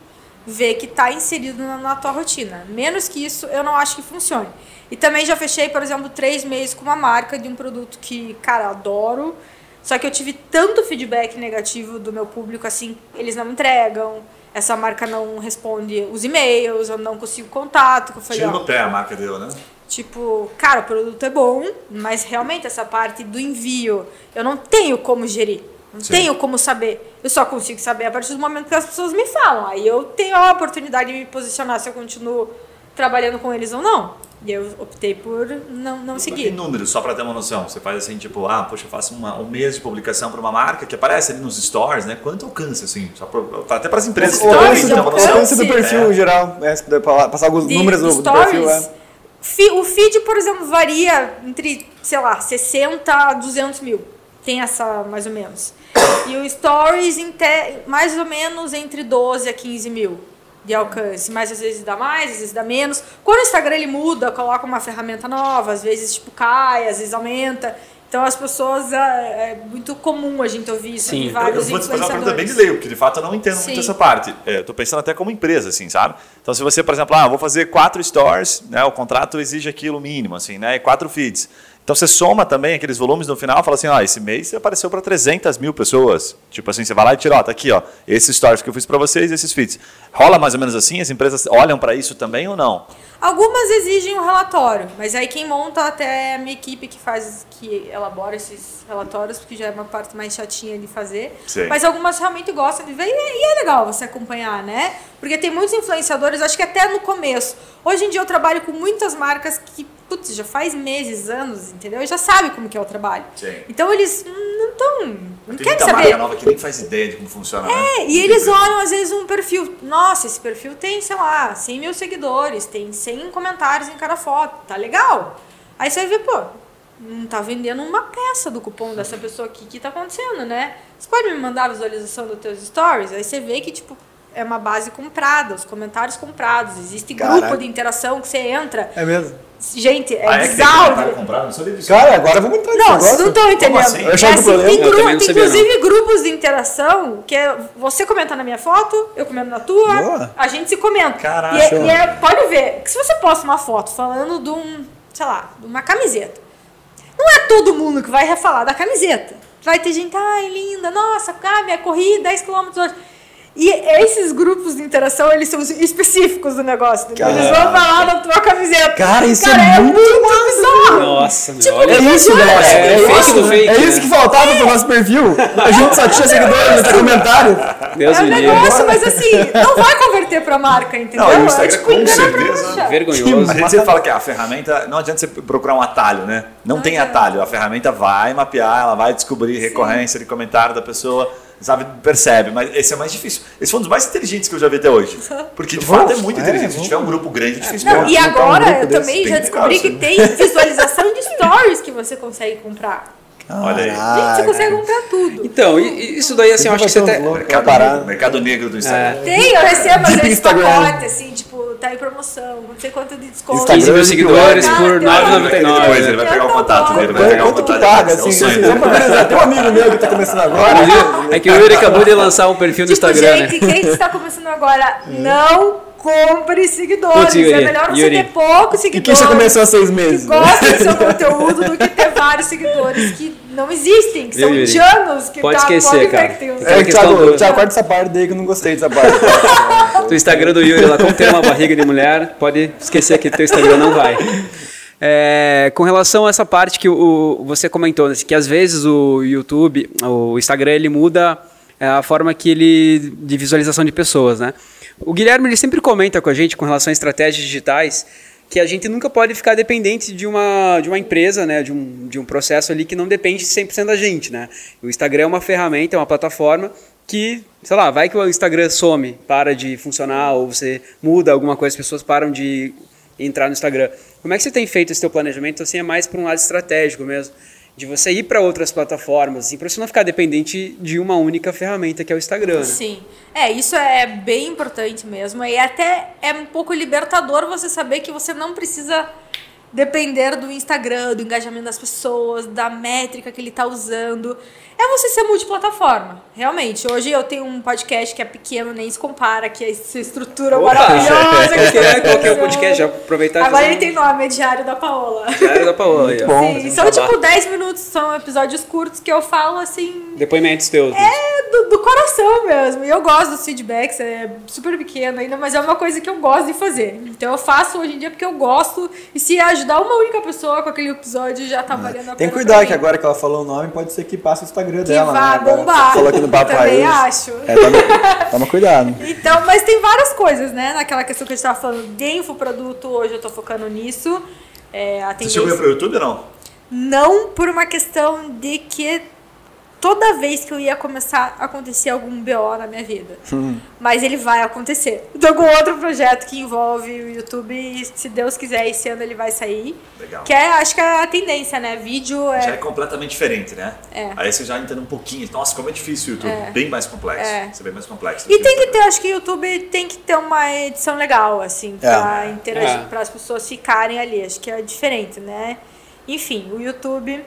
ver que está inserido na, na tua rotina. Menos que isso, eu não acho que funcione. E também já fechei, por exemplo, três meses com uma marca de um produto que, cara, adoro. Só que eu tive tanto feedback negativo do meu público, assim, eles não entregam, essa marca não responde os e-mails, eu não consigo contato. Que eu falei, Tira no pé a marca deu, né? Tipo, cara, o produto é bom, mas realmente essa parte do envio eu não tenho como gerir. Não Sim. tenho como saber. Eu só consigo saber a partir do momento que as pessoas me falam. Aí eu tenho a oportunidade de me posicionar se eu continuo trabalhando com eles ou não. E eu optei por não, não Em seguir. números, só para ter uma noção. Você faz assim, tipo, ah, poxa, eu faço uma- um mês de publicação para uma marca que aparece ali nos stores, né? Quanto alcança, assim? Só pra- até para as empresas que O estão alcance aí, do, então, o uma noção. alcance do Sim. perfil geral, é, se puder falar- passar alguns De números do, do perfil. É. fi- o feed, por exemplo, varia entre, sei lá, 60 a 200 mil. Tem essa, mais ou menos. E o stories, em mais ou menos entre 12 a 15 mil de alcance. Mas às vezes dá mais, às vezes dá menos. Quando o Instagram ele muda, coloca uma ferramenta nova, às vezes tipo cai, às vezes aumenta. Então as pessoas, é, é muito comum a gente ouvir isso Sim. de Eu, eu vários vou te fazer uma pergunta bem de leigo, porque de fato eu não entendo muito Sim. essa parte. É, eu tô pensando até como empresa, assim, sabe? Então, se você, por exemplo, ah, vou fazer quatro stores, né? O contrato exige aquilo mínimo, assim, né? E quatro feeds. Então você soma também aqueles volumes no final, fala assim, ó, esse mês você apareceu para 300 mil pessoas. Tipo assim, você vai lá e tira, ó, tá aqui, ó, esses stories que eu fiz para vocês, esses feeds. Rola mais ou menos assim? As empresas olham para isso também ou não? Algumas exigem um relatório, mas aí quem monta até é a minha equipe que faz, que elabora esses relatórios, porque já é uma parte mais chatinha de fazer. Sim. Mas algumas realmente gostam de ver e é, e é legal você acompanhar, né? Porque tem muitos influenciadores, acho que até no começo. Hoje em dia eu trabalho com muitas marcas que, putz, já faz meses, anos, entendeu? E já sabe como que é o trabalho. Sim. Então eles não estão. Não Tem querem saber. marca nova que nem faz ideia de como funciona, né? É, e eles olham às vezes um perfil. Nossa, esse perfil tem, sei lá, 100 mil seguidores, tem 100 comentários em cada foto, tá legal. Aí você ver, pô, não tá vendendo uma peça do cupom dessa pessoa aqui, o que tá acontecendo, né? Você pode me mandar a visualização dos teus stories? Aí você vê que, tipo, é uma base comprada, os comentários comprados. Existe grupo Caraca. de interação que você entra. É mesmo? Gente, é Ah, é que tem bizarro. Não. Cara, agora vamos entrar Não, vocês não estão entendendo. assim? É assim, tem, não tem inclusive grupos de interação que é você comenta na minha foto, eu comento na tua, Boa. a gente se comenta. Caraca. E, é- e é- pode ver, que se você posta uma foto falando de um, sei lá, de uma camiseta, não é todo mundo que vai falar da camiseta. Vai ter gente, ai, linda, nossa, minha corri 10 km hoje. E esses grupos de interação, eles são específicos do negócio. entendeu? Eles vão falar da tua camiseta. Cara, isso Cara, é muito bizarro. Nossa, meu. Tipo, olha. É isso. É, É, fake isso, do fake, é né? isso que faltava pro nosso perfil. A gente só tinha seguidores no comentário. Deus É um negócio, mas assim, não vai converter pra marca, entendeu? Não, e o é tipo com certeza. Vergonhoso. A gente sempre fala que a ferramenta, não adianta você procurar um atalho, né? Não, tem adianta. atalho. A ferramenta vai mapear, ela vai descobrir recorrência de comentário da pessoa, sabe? Percebe. Mas esse é mais difícil. Esse foi um dos mais inteligentes que eu já vi até hoje. Porque de fato é muito É, inteligente. Se tiver um grupo grande, é difícil. Não, e um agora grupo eu desse. também já descobri legal, que tem visualização de stories que você consegue comprar. Olha aí. Gente, você consegue comprar tudo. Então, isso daí, assim, eu acho que você loucos. Mercado, mercado negro do Instagram. Tem, eu recebo às vezes Instagram. pacote, assim, tipo, tá em promoção, não sei quanto de desconto. Instagram. 15 mil seguidores Ah, por tem R$ uma- 9,99. Depois ele vai pegar o contato dele, vai Quanto, pegar o quanto que contato paga? É Assim. Tem um amigo meu que tá começando agora. É que o Yuri acabou de lançar um perfil no Tipo, Instagram, gente, né? quem está começando agora, não compre seguidores. Putz, Yuri, é melhor você Yuri. ter poucos E seguidores. quem já começou há seis que meses? gostam do seu conteúdo do que ter vários seguidores que não existem, que são Yuri? indianos que Pode tá, esquecer, cara. tem É, questão Thiago, do- Thiago, corta essa parte daí que eu não gostei dessa parte. Do Instagram do Yuri lá, como ter uma barriga de mulher, pode esquecer que teu Instagram não vai. É, com relação a essa parte que o, você comentou, né, que às vezes o YouTube, o Instagram, ele muda é, a forma que ele de visualização de pessoas, né? O Guilherme ele sempre comenta com a gente com relação a estratégias digitais que a gente nunca pode ficar dependente de uma, de uma empresa, né, de um, de um processo ali que não depende 100% da gente, né? O Instagram é uma ferramenta, é uma plataforma que, sei lá, vai que o Instagram some, para de funcionar ou você muda alguma coisa, as pessoas param de entrar no Instagram. Como é que você tem feito esse teu planejamento? Assim, é mais para um lado estratégico mesmo, de você ir para outras plataformas, assim, para você não ficar dependente de uma única ferramenta que é o Instagram. Né? Sim. É, isso é bem importante mesmo. E até é um pouco libertador você saber que você não precisa depender do Instagram, do engajamento das pessoas, da métrica que ele está usando. É você ser multiplataforma. Realmente. Hoje eu tenho um podcast que é pequeno, nem se compara, que é essa estrutura Opa! maravilhosa. Que é- qual que é o podcast? Já aproveitar Agora ele tem nome, é Diário da Paola. Diário da Paola ó. bom. Sim, são tipo 10 minutos, são episódios curtos que eu falo assim, Depoimentos teus. é do, do coração mesmo. E eu gosto dos feedbacks, é super pequeno ainda, mas é uma coisa que eu gosto de fazer. Então eu faço hoje em dia porque eu gosto. E se ajudar uma única pessoa com aquele episódio, já tá valendo a pena. Tem que cuidar que agora que ela falou o nome, pode ser que passe o Instagram Que dela. vá né? Bombar. Falou aqui no Papo Também acho. É, toma, toma cuidado. Então, mas tem várias coisas, né? Naquela questão que a gente tava falando de infoproduto, hoje eu tô focando nisso. É, a Você chegou para o YouTube ou não? Não por uma questão de que toda vez que eu ia começar a acontecer algum BO na minha vida. Mas ele vai acontecer. Tô com outro projeto que envolve o YouTube e se Deus quiser, esse ano ele vai sair. Legal. Que é, acho que é a tendência, né? Vídeo Já é é. completamente diferente, né? É. Aí você já entende um pouquinho. Nossa, como é difícil o YouTube. Bem mais complexo. É. Isso é bem mais complexo. E tem que ter, acho que o YouTube tem que ter uma edição legal, assim, pra interagir, É. para as pessoas ficarem ali. Acho que é diferente, né? Enfim, o YouTube,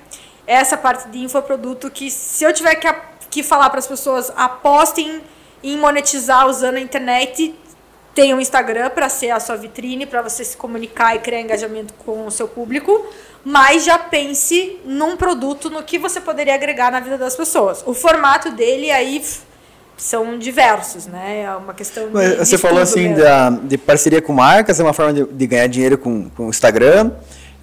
essa parte de infoproduto que se eu tiver que, que falar para as pessoas apostem em monetizar usando a internet, tem um Instagram para ser a sua vitrine, para você se comunicar e criar engajamento com o seu público, mas já pense num produto, no que você poderia agregar na vida das pessoas. O formato dele aí são diversos, né? É uma questão de, Mas de Você falou assim da, de parceria com marcas, é uma forma de, de ganhar dinheiro com, com o Instagram.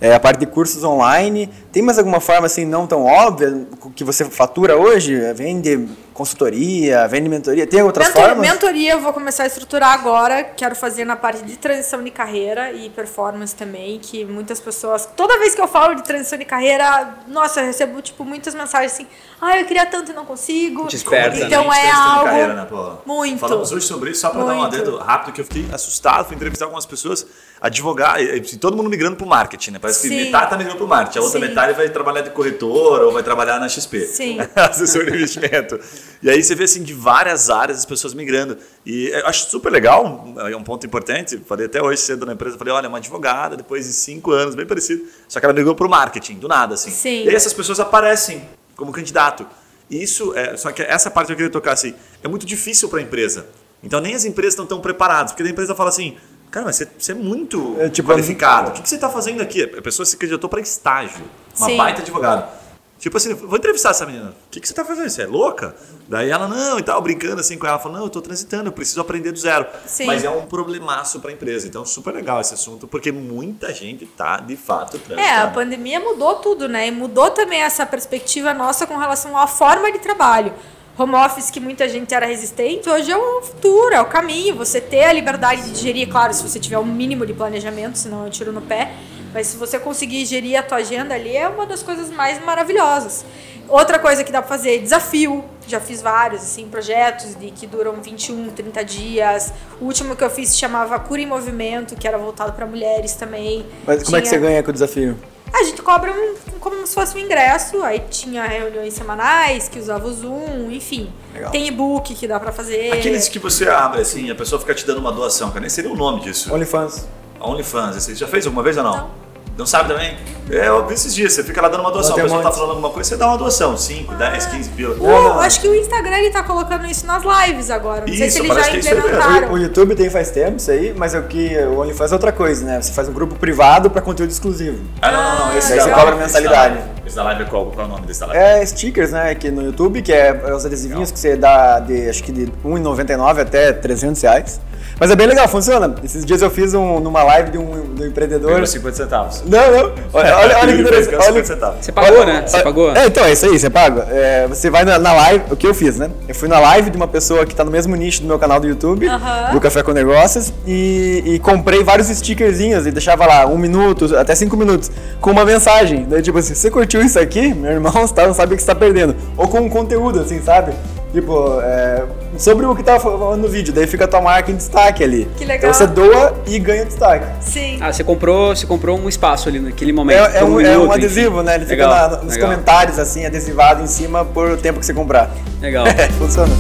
É, a parte de cursos online. Tem mais alguma forma assim não tão óbvia que você fatura hoje? Vende consultoria, vende mentoria? Tem outras Mentor- formas? Mentoria eu vou começar a estruturar agora. Quero fazer na parte de transição de carreira e performance também, que muitas pessoas. Toda vez que eu falo de transição de carreira, nossa, eu recebo tipo muitas mensagens assim: "Ah, eu queria tanto e não consigo". Desperta, né? então é Transição de algo carreira, né, Paula? muito. Falamos hoje sobre isso, só para dar um adendo rápido, que eu fiquei assustado, fui entrevistar algumas pessoas, advogar, todo mundo migrando para o marketing, né? Parece que Sim. metade está migrando para o marketing, a outra Sim. metade vai trabalhar de corretor ou vai trabalhar na XP. Sim. Assessor de investimento. E aí você vê assim de várias áreas as pessoas migrando. E eu acho super legal, é um ponto importante. Falei até hoje cedo na empresa, falei, olha, uma advogada, depois de cinco anos, bem parecido. Só que ela migrou para o marketing, do nada, assim. Sim. E aí essas pessoas aparecem como candidato. E Isso é, só que essa parte eu queria tocar assim, é muito difícil para a empresa. Então nem as empresas estão tão preparadas, porque a empresa fala assim, cara, mas você, você é muito É, tipo, qualificado. O que, que você está fazendo aqui? A pessoa se candidatou para estágio, uma Sim. baita advogado. Tipo assim, vou entrevistar essa menina. O que, que você tá fazendo? Você é louca? Daí ela, não, e tal, brincando assim com ela. Falou, não, eu tô transitando, eu preciso aprender do zero. Sim. Mas é um problemaço pra empresa. Então, super legal esse assunto, porque muita gente tá, de fato, transitando. É, a pandemia mudou tudo, né? E mudou também essa perspectiva nossa com relação à forma de trabalho. Home office, que muita gente era resistente, hoje é o futuro, é o caminho. Você ter a liberdade de gerir, claro, se você tiver um mínimo de planejamento, senão eu tiro no pé. Mas se você conseguir gerir a tua agenda ali, é uma das coisas mais maravilhosas. Outra coisa que dá pra fazer, desafio. Já fiz vários, assim, projetos de, que duram 21, 30 dias. O último que eu fiz se chamava Cura em Movimento, que era voltado para mulheres também. Mas como é que você ganha com o desafio? a gente cobra um, como se fosse um ingresso, aí tinha reuniões semanais que usava o Zoom, enfim. Legal. Tem e-book que dá pra fazer. Aqueles que você abre assim, a pessoa fica te dando uma doação, cara, nem seria o nome disso. OnlyFans. OnlyFans, você já fez alguma vez ou não? Não. Não sabe também? É, eu vi esses dias, você fica lá dando uma doação. A pessoa tá falando alguma coisa, você dá uma doação, 5, 10, 15 pila. O- Uh, acho que o Instagram ele tá colocando isso nas lives agora. Não sei Isso, se eles já que é aí implementaram. O, o YouTube tem faz tempo isso aí, mas o que o OnlyFans é outra coisa, né? Você faz um grupo privado para conteúdo exclusivo. Ah, não, não, não. Esse Daí da você cobra mensalidade. Da live. Esse da live é qual? Qual é o nome desse da live? É stickers, né? Aqui no YouTube, que é os adesivinhos que você dá de acho que de R$1,99 até 300 reais. Mas é bem legal, funciona. Esses dias eu fiz um, numa live de um, de um empreendedor. Pegou 50 centavos. Não, não. Olha, olha, olha que interessante. Pegou 50 Olha, centavos. Você pagou, né? Você pagou? É, então, é isso aí, você paga. É, você vai na, na live, o que eu fiz, né? Eu fui na live de uma pessoa que tá no mesmo nicho do meu canal do YouTube, Aham. do Café com Negócios, e, e comprei vários stickerzinhos e deixava lá um minuto, até cinco minutos, com uma mensagem. Daí, tipo assim, você curtiu isso aqui? Meu irmão, você tá, não sabe o que você tá perdendo. Ou com um conteúdo, assim, sabe? Tipo, é, sobre o que tava falando no vídeo, daí fica a tua marca em destaque ali. Que legal. Então você doa e ganha destaque. Sim. Ah, você comprou, você comprou um espaço ali naquele momento. É, é por um, é um adesivo, enfim. né? Ele Legal, fica na- nos legal, comentários, assim, adesivado em cima por o tempo que você comprar. Legal. É, funciona.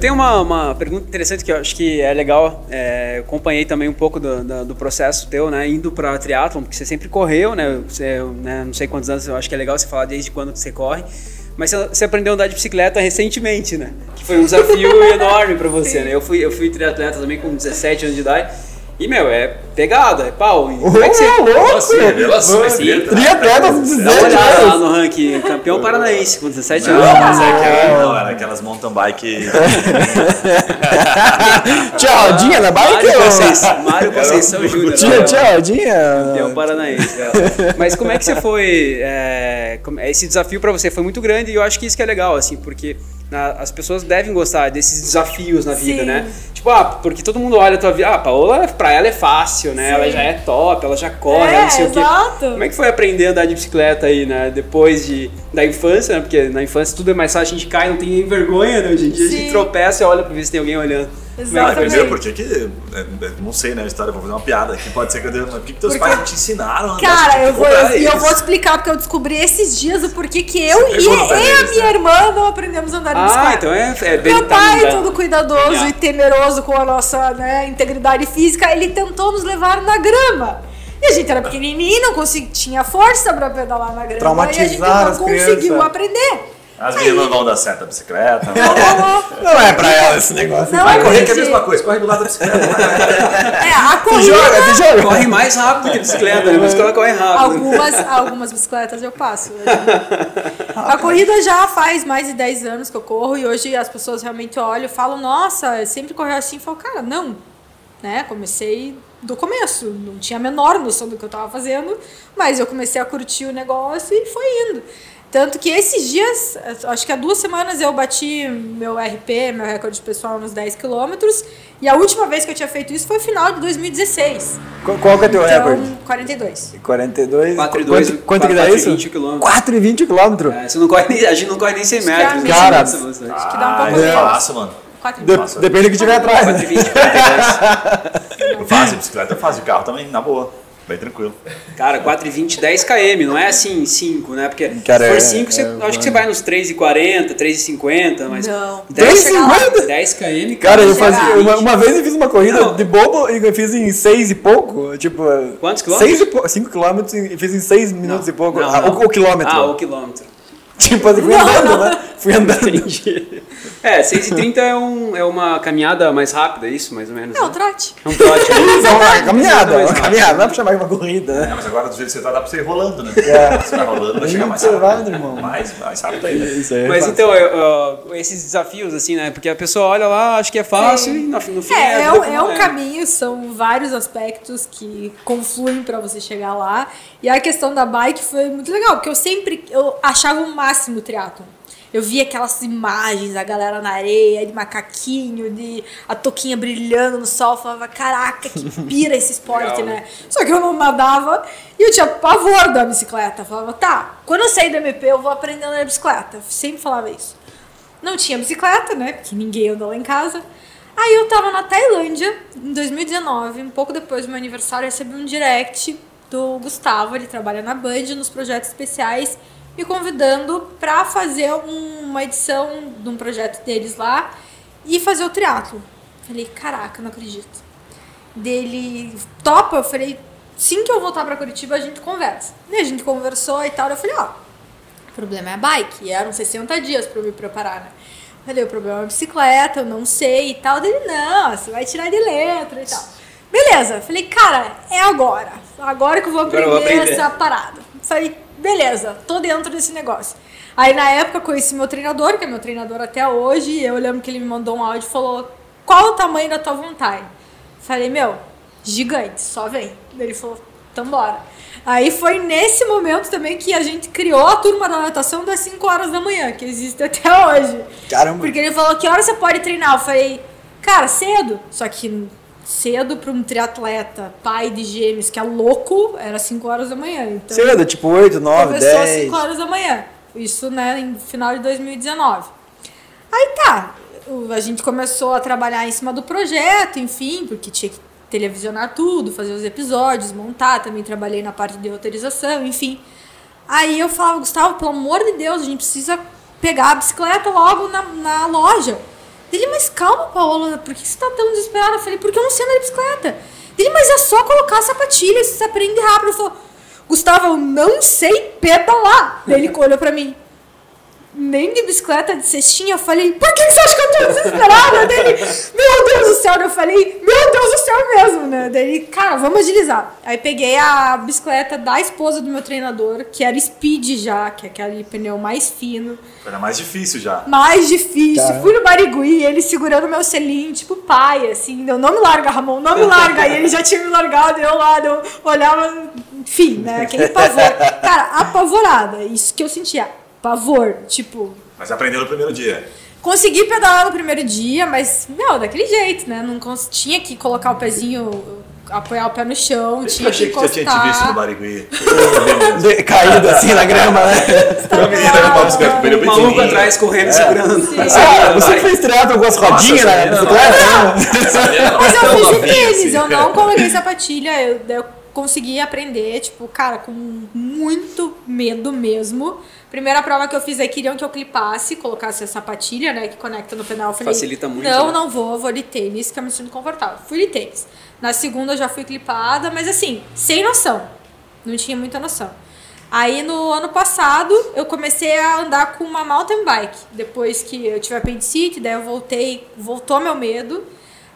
Tenho uma, uma pergunta interessante que eu acho que é legal. É, eu acompanhei também um pouco do, da- do processo teu, né? Indo para triatlon, porque você sempre correu, né? Você, né, não sei quantos anos, eu acho que é legal você falar desde quando você corre. Mas você- aprendeu a andar de bicicleta recentemente, né? Que foi um desafio enorme para você, né? Eu fui, eu fui triatleta também com 17 anos de idade. E, meu, é pegada, é pau. E como é que você... Ô, louco! Nossa, revelação, Sim. treta. Triatleta com Dá 17 uma olhada lá anos. no ranking, campeão paranaense com 17 Não, anos. mas é que não, era aquelas mountain bike. Tinha rodinha na bike? Mário Conceição, Mário Conceição Júnior. Tinha, tinha rodinha? Campeão paranaense. é. Mas como é que você foi? é, esse desafio pra você foi muito grande e eu acho que isso que é legal, assim, porque na- as pessoas devem gostar desses desafios na vida, Sim. né? Tipo, ah, porque todo mundo olha a tua vida. Ah, a Paola, pra ela é fácil, né? Ela já é top, ela já corre, É, ela não sei o quê. exato. Como é que foi aprender a andar de bicicleta aí, né? Depois de, da infância, né? Porque na infância tudo é mais fácil, a gente cai, não tem nem vergonha, né? Hoje em dia a gente Sim. tropeça e olha pra ver se tem alguém olhando. É? Exatamente. primeiro, por que é, é, Não sei, né? A história, vou fazer uma piada aqui, pode ser que eu dê. Mas por que, que teus Porque- pais não te ensinaram Cara, eu vou, e eu eles. vou explicar, porque eu descobri esses dias o porquê que eu e, e a minha né? irmã não aprendemos a andar de bicicleta. Ah, então é, é bem Meu tá pai, mudando. todo cuidadoso Legal. e temeroso com a nossa né, integridade física, ele tentou nos levar na grama. E a gente era pequenininho, não conseguia, tinha força pra pedalar na grama. E a gente não conseguiu crianças. aprender. As meninas não vão dar certo a bicicleta. Não. Não é pra ela esse negócio. Não, Vai correr que é a mesma coisa, corre do lado da bicicleta. É, a corrida. joga, joga. Corre mais rápido que a bicicleta, né? Que ela corre rápido. Algumas, algumas bicicletas eu passo. A corrida já faz mais de 10 anos que eu corro e hoje as pessoas realmente olham e falam, nossa, sempre correu assim. Eu falo, cara, não. Né? Comecei do começo, não tinha a menor noção do que eu estava fazendo, mas eu comecei a curtir o negócio e foi indo. Tanto que esses dias, acho que há duas semanas eu bati meu RP, meu recorde pessoal nos 10 quilômetros, e a última vez que eu tinha feito isso foi no final de 2016. Qual, qual que é teu recorde? Então, 42. 42. 4 e Quanto, 2, quanto que dá 4 e isso? 20 quilômetros. 4 e 20 quilômetros. É, você não corre nem, a gente não corre nem 100 Acho que é a metros. mesma. Cara, é bastante. Acho que dá um pouco Ah, menos. é fácil, mano. 4 De- Nossa. depende do que tiver atrás. 4 e 20, 42. Fácil, bicicleta é fácil, de carro também, na boa. Bem tranquilo. Cara, 4 e 20, 10 km, não é assim 5, né? Porque Cara, se for é- 5, você, é, acho que você vai nos 3 e 40, 3 e 50, mas... Não. 10, 3,50? 10 km, Cara, eu fazia, uma, uma vez eu fiz uma corrida Não. de bobo e eu fiz em 6 e pouco. Tipo. Quantos quilômetros? 6 e pouco. 5 quilômetros e fiz em 6 minutos e pouco. Não, Ah, não. O, o quilômetro. Ah, o quilômetro. Tipo assim, fui andando, né? Fui andando. Entendi. É, 6 e 30 é, um, é uma caminhada mais rápida, é isso, mais ou menos? Não, né? trote. É um trote. né? Não, uma caminhada, Mais uma caminhada, não dá pra chamar de uma corrida, né? É, mas agora do jeito que você tá, dá pra você ir rolando, né? É. Você vai rolando, vai chegar mais rápido. irmão. Mais, mais rápido ainda. Isso aí. é Mas fácil. então, eu- eu- esses desafios, assim, né? Porque a pessoa olha lá, acha que é fácil Sim. e no, no fim É, é, um, é um caminho, são vários aspectos que confluem pra você chegar lá. E a questão da bike foi muito legal, porque eu sempre eu achava o máximo o triatlon. Eu via aquelas imagens, a galera na areia, de macaquinho, de a toquinha brilhando no sol, eu falava, caraca, que pira esse esporte, né? Só que eu não nadava e eu tinha pavor da bicicleta. Eu falava, tá, quando eu sair do MP eu vou aprender a andar de bicicleta. Eu sempre falava isso. Não tinha bicicleta, né? Porque ninguém anda lá em casa. Aí eu tava na Tailândia, em 2019, um pouco depois do meu aniversário, eu recebi um direct do Gustavo, ele trabalha na Band, nos projetos especiais, me convidando pra fazer um- uma edição de um projeto deles lá e fazer o triatlo. Falei, caraca, não acredito. Dele, topa? Eu falei, sim que eu voltar pra Curitiba, a gente conversa. E a gente conversou e tal, eu falei, ó, o problema é a bike. E eram 60 dias pra eu me preparar, né? Falei, o problema é a bicicleta, eu não sei e tal. Dele, não, você vai tirar de letra e tal. Beleza, falei, cara, é agora. Agora que eu vou aprender, eu vou aprender. essa parada. Falei, beleza, tô dentro desse negócio. Aí na época conheci meu treinador, que é meu treinador até hoje, e eu lembro que ele me mandou um áudio e falou: qual o tamanho da tua vontade? Falei, meu, gigante, só vem. Ele falou, então bora. Aí foi nesse momento também que a gente criou a turma da natação das 5 horas da manhã, que existe até hoje. Caramba. Porque ele falou, que hora você pode treinar? Eu falei, cara, cedo. Só que cedo para um triatleta, pai de gêmeos, que é louco, era 5 horas da manhã. Então, Cedo, tipo 8, 9, Começou às 10. 5 horas da manhã. Isso, né, em final de 2019. Aí tá, a gente começou a trabalhar em cima do projeto, enfim, porque tinha que televisionar tudo, fazer os episódios, montar, também trabalhei na parte de roteirização, enfim. Aí eu falava, Gustavo, pelo amor de Deus, a gente precisa pegar a bicicleta logo na, na loja. Ele, mas calma, Paola, por que você tá tão desesperada? Eu falei, porque eu não sei andar de bicicleta. Ele, mas é só colocar a sapatilha, você aprende rápido. Eu falei, Gustavo, eu não sei pedalar. Daí ele olhou pra mim. Nem de bicicleta de cestinha, eu falei, por que que você acha que eu tô desesperada? Dele, meu Deus do céu, eu falei, meu Deus do céu mesmo, né? Daí, cara, vamos agilizar. Aí peguei a bicicleta da esposa do meu treinador, que era speed já, que é aquele pneu mais fino, Era mais difícil já. mais difícil. Tá. Fui no Barigui, ele segurando meu selinho, tipo pai, assim, deu, não me larga, Ramon, não me larga. Aí ele já tinha me largado, eu lá, eu olhava, enfim, né, aquele pavor. Cara, apavorada, isso que eu sentia, pavor, tipo, Mas aprendeu no primeiro dia. Consegui pedalar no primeiro dia, mas, meu, daquele jeito, né? Não tinha que colocar o pezinho, apoiar o pé no chão, Eu tinha que achei que já tinha te encostar. visto no Barigui. Caído assim na grama, né? O maluco atrás correndo, segurando. Ah, você fez triatlo com as rodinhas na bicicleta? Mas eu fiz novinha tênis, assim. eu não coloquei sapatilha, eu, eu consegui aprender, tipo, cara, com muito medo mesmo. Primeira prova que eu fiz aí, queriam que eu clipasse, colocasse a sapatilha, né, que conecta no pedal. Eu falei, Facilita muito, Não, né? não vou, vou de tênis, que eu me sinto confortável. Fui de tênis. Na segunda eu já fui clipada, mas assim, sem noção. Não tinha muita noção. Aí no ano passado eu comecei a andar com uma mountain bike. Depois que eu tive apendicite, daí eu voltei, voltou meu medo.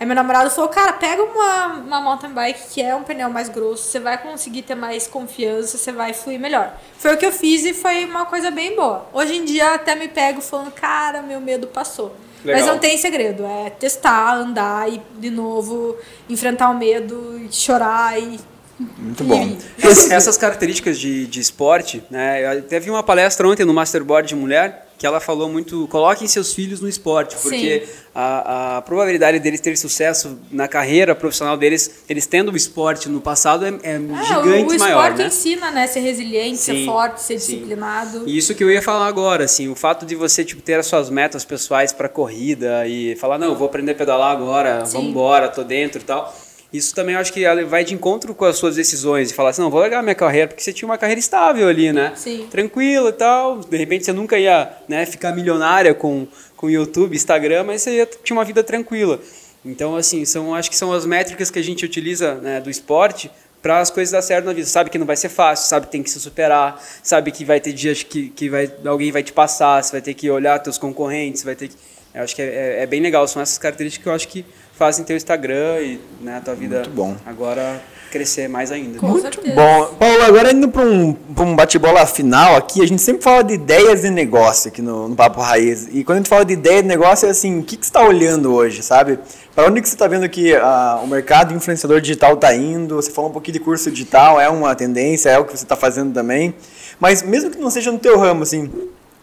Aí meu namorado falou, cara, pega uma, uma mountain bike que é um pneu mais grosso, você vai conseguir ter mais confiança, você vai fluir melhor. Foi o que eu fiz e foi uma coisa bem boa. Hoje em dia até me pego falando, cara, meu medo passou. Legal. Mas não tem segredo, é testar, andar e de novo enfrentar o medo, e chorar e Muito bom. Ess- Essas características de, de esporte, né? Eu até vi uma palestra ontem no Masterboard de mulher que ela falou muito, coloquem seus filhos no esporte, porque a, a probabilidade deles terem sucesso na carreira profissional deles, eles tendo o esporte no passado é, é É, gigante o, o maior, esporte né? ensina, né? Ser resiliente, ser Sim, forte, ser sim. disciplinado. E isso que eu ia falar agora, assim, o fato de você tipo, ter as suas metas pessoais para corrida e falar, não, eu vou aprender a pedalar agora, vamos embora, tô dentro e tal. Isso também acho que vai de encontro com as suas decisões e falar assim, não, vou largar minha carreira, porque você tinha uma carreira estável ali, né? Sim. Tranquilo e tal. De repente você nunca ia né, ficar milionária com, com YouTube, Instagram, mas você ia, tinha uma vida tranquila. Então, assim, são, acho que são as métricas que a gente utiliza né, do esporte para as coisas dar certo na vida. Sabe que não vai ser fácil, sabe que tem que se superar, sabe que vai ter dias que, que vai, alguém vai te passar, você vai ter que olhar teus concorrentes, vai ter que... Eu acho que é, é- é bem legal, são essas características que eu acho que fazem teu Instagram e né, a tua vida Muito bom. agora crescer mais ainda. Com certeza. Bom, Paulo, agora indo para um, pra um bate-bola final aqui, a gente sempre fala de ideias de negócio aqui no, no Papo Raiz. E quando a gente fala de ideia de negócio, é assim, o que, que você está olhando hoje, sabe? Para onde que você está vendo que ah, o mercado influenciador digital está indo? Você falou um pouquinho de curso digital, é uma tendência, é o que você está fazendo também. Mas mesmo que não seja no teu ramo, assim,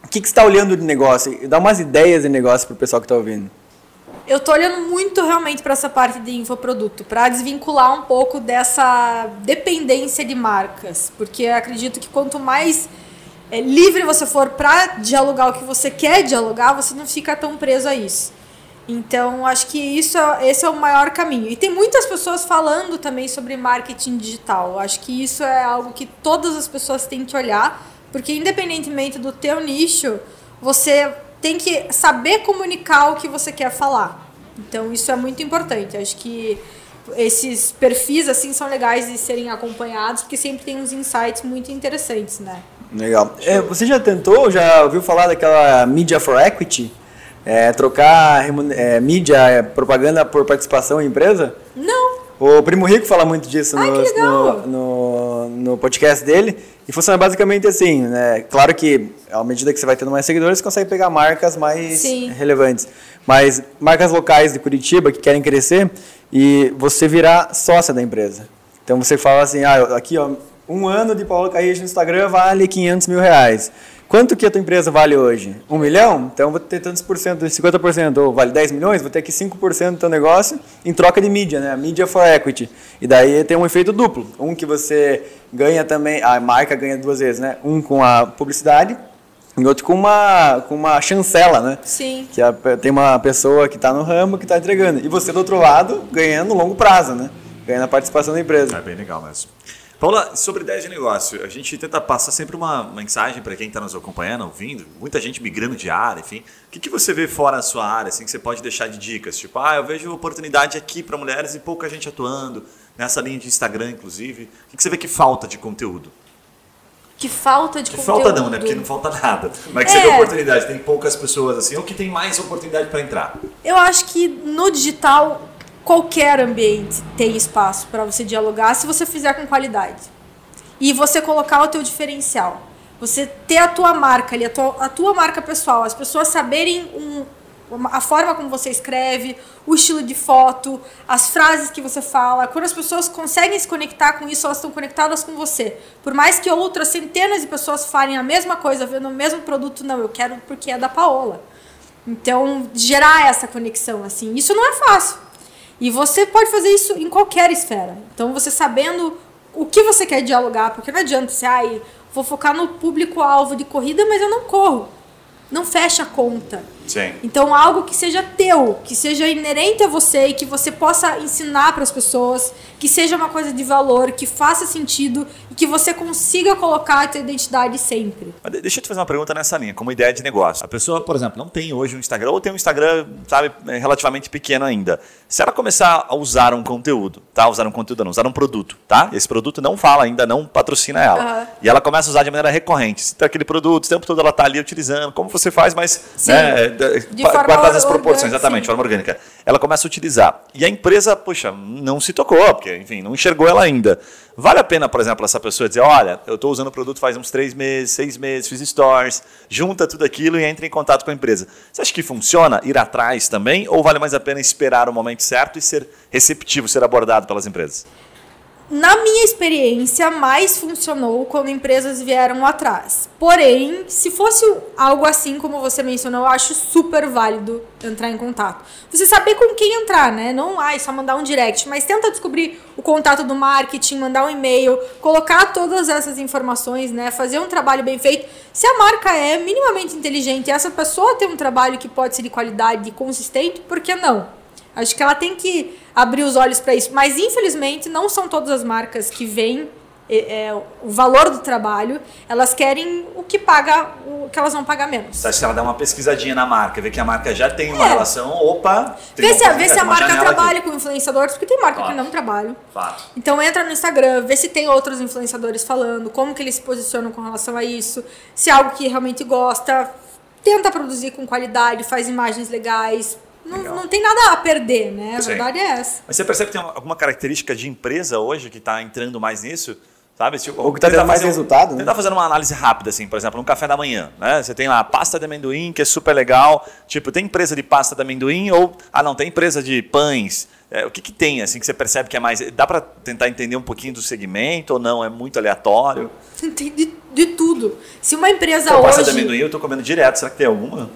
o que, que você está olhando de negócio? Dá umas ideias de negócio para o pessoal que está ouvindo. Eu tô olhando muito realmente para essa parte de infoproduto, para desvincular um pouco dessa dependência de marcas, porque acredito que quanto mais é, livre você for para dialogar o que você quer dialogar, você não fica tão preso a isso. Então, acho que isso é- esse é o maior caminho. E tem muitas pessoas falando também sobre marketing digital. Acho que isso é algo que todas as pessoas têm que olhar, porque independentemente do teu nicho, você tem que saber comunicar o que você quer falar. Então, isso é muito importante. Acho que esses perfis assim são legais de serem acompanhados, porque sempre tem uns insights muito interessantes, né? Legal. É, você já tentou, já ouviu falar daquela Media for Equity? É, trocar é, mídia, é, propaganda por participação em empresa? Não. O Primo Rico fala muito disso Ai, no, no, no podcast dele. E funciona basicamente assim, né? Claro que, à medida que você vai tendo mais seguidores, você consegue pegar marcas mais Sim. relevantes. Mas marcas locais de Curitiba que querem crescer e você virar sócia da empresa. Então você fala assim, ah, aqui ó, um ano de Paulo Carrijo no Instagram vale 500 mil reais. Quanto que a tua empresa vale hoje? Um milhão? Então vou ter tantos por cento, 50%, ou vale 10 milhões, vou ter aqui 5% do teu negócio em troca de mídia, né? Mídia for equity. E daí tem um efeito duplo. Um que você ganha também, a marca ganha duas vezes, né? Um com a publicidade e outro com uma, com uma chancela, né? Sim. Que a- tem uma pessoa que está no ramo que está entregando. E você, do outro lado, ganhando longo prazo, né? Ganhando a participação da empresa. É bem legal mesmo. Paula, sobre ideias de negócio, a gente tenta passar sempre uma mensagem para quem está nos acompanhando, ouvindo, muita gente migrando de área, enfim. O que, que você vê fora da sua área, assim, que você pode deixar de dicas? Tipo, ah, eu vejo oportunidade aqui para mulheres e pouca gente atuando, nessa linha de Instagram, inclusive. O que, que você vê que falta de conteúdo? Que falta de Que conteúdo. falta não, né? Porque não falta nada. Mas que É. você vê oportunidade, tem poucas pessoas assim, ou que tem mais oportunidade para entrar. Eu acho que no digital qualquer ambiente tem espaço para você dialogar se você fizer com qualidade. E você colocar o teu diferencial. Você ter a tua marca ali, a tua, a tua marca pessoal, as pessoas saberem um- a forma como você escreve, o estilo de foto, as frases que você fala. Quando as pessoas conseguem se conectar com isso, elas estão conectadas com você. Por mais que outras centenas de pessoas falem a mesma coisa, vendo o mesmo produto, não, eu quero porque é da Paola. Então, gerar essa conexão, assim, isso não é fácil. E você pode fazer isso em qualquer esfera. Então, você sabendo o que você quer dialogar, porque não adianta você, ai, vou focar no público-alvo de corrida, mas eu não corro. Não fecha a conta. Sim. Então, algo que seja teu, que seja inerente a você e que você possa ensinar para as pessoas, que seja uma coisa de valor, que faça sentido e que você consiga colocar a tua identidade sempre. Mas de- deixa eu te fazer uma pergunta nessa linha, como ideia de negócio. A pessoa, por exemplo, não tem hoje um Instagram, ou tem um Instagram, sabe, é, relativamente pequeno ainda. Se ela começar a usar um conteúdo, tá? Usar um conteúdo, não, usar um produto, tá? Esse produto não fala ainda, não patrocina ela. Aham. E ela começa a usar de maneira recorrente. Se tem aquele produto, o tempo todo ela tá ali utilizando, como você faz, mas Sim. né, forma guardadas as orgânica, proporções, exatamente, sim. de forma orgânica. Ela começa a utilizar. E a empresa, puxa, não se tocou, porque, enfim, não enxergou ela ainda. Vale a pena, por exemplo, essa pessoa dizer, olha, eu estou usando o produto faz uns três meses, seis meses, fiz stores, junta tudo aquilo e entra em contato com a empresa. Você acha que funciona ir atrás também, ou vale mais a pena esperar o momento certo e ser receptivo, ser abordado pelas empresas? Na minha experiência, mais funcionou quando empresas vieram atrás. Porém, se fosse algo assim como você mencionou, eu acho super válido entrar em contato. Você saber com quem entrar, né? Não, ai, só mandar um direct, mas tenta descobrir o contato do marketing, mandar um e-mail, colocar todas essas informações, né? Fazer um trabalho bem feito. Se a marca é minimamente inteligente e essa pessoa tem um trabalho que pode ser de qualidade e consistente, por que não? Acho que ela tem que abrir os olhos para isso. Mas, infelizmente, não são todas as marcas que veem é, é, o valor do trabalho. Elas querem o que paga, o que elas vão pagar menos. Você acha que ela dá uma pesquisadinha na marca, vê que a marca já tem uma É. relação, opa... Vê se, a- vê se a marca janela aqui. trabalha com influenciadores, porque tem marca que Claro. não trabalha. Fato. Então entra no Instagram, vê se tem outros influenciadores falando, como que eles se posicionam com relação a isso, se é algo que realmente gosta, tenta produzir com qualidade, faz imagens legais. Não, não tem nada a perder, né? A Sim. verdade é essa. Mas você percebe que tem alguma característica de empresa hoje que está entrando mais nisso? Sabe? Tipo, Ou que tá tentar dando mais fazer resultado, né? Tentar fazer uma análise rápida, assim, por exemplo, um café da manhã, né? Você tem lá a pasta de amendoim, que é super legal. Tipo, tem empresa de pasta de amendoim ou... Ah, não, tem empresa de pães. É, o que, que tem, assim, que você percebe que é mais... Dá para tentar entender um pouquinho do segmento ou não? É muito aleatório? Tem de, de tudo. Se uma empresa Então, pasta de hoje... amendoim eu tô comendo direto. Será que tem alguma?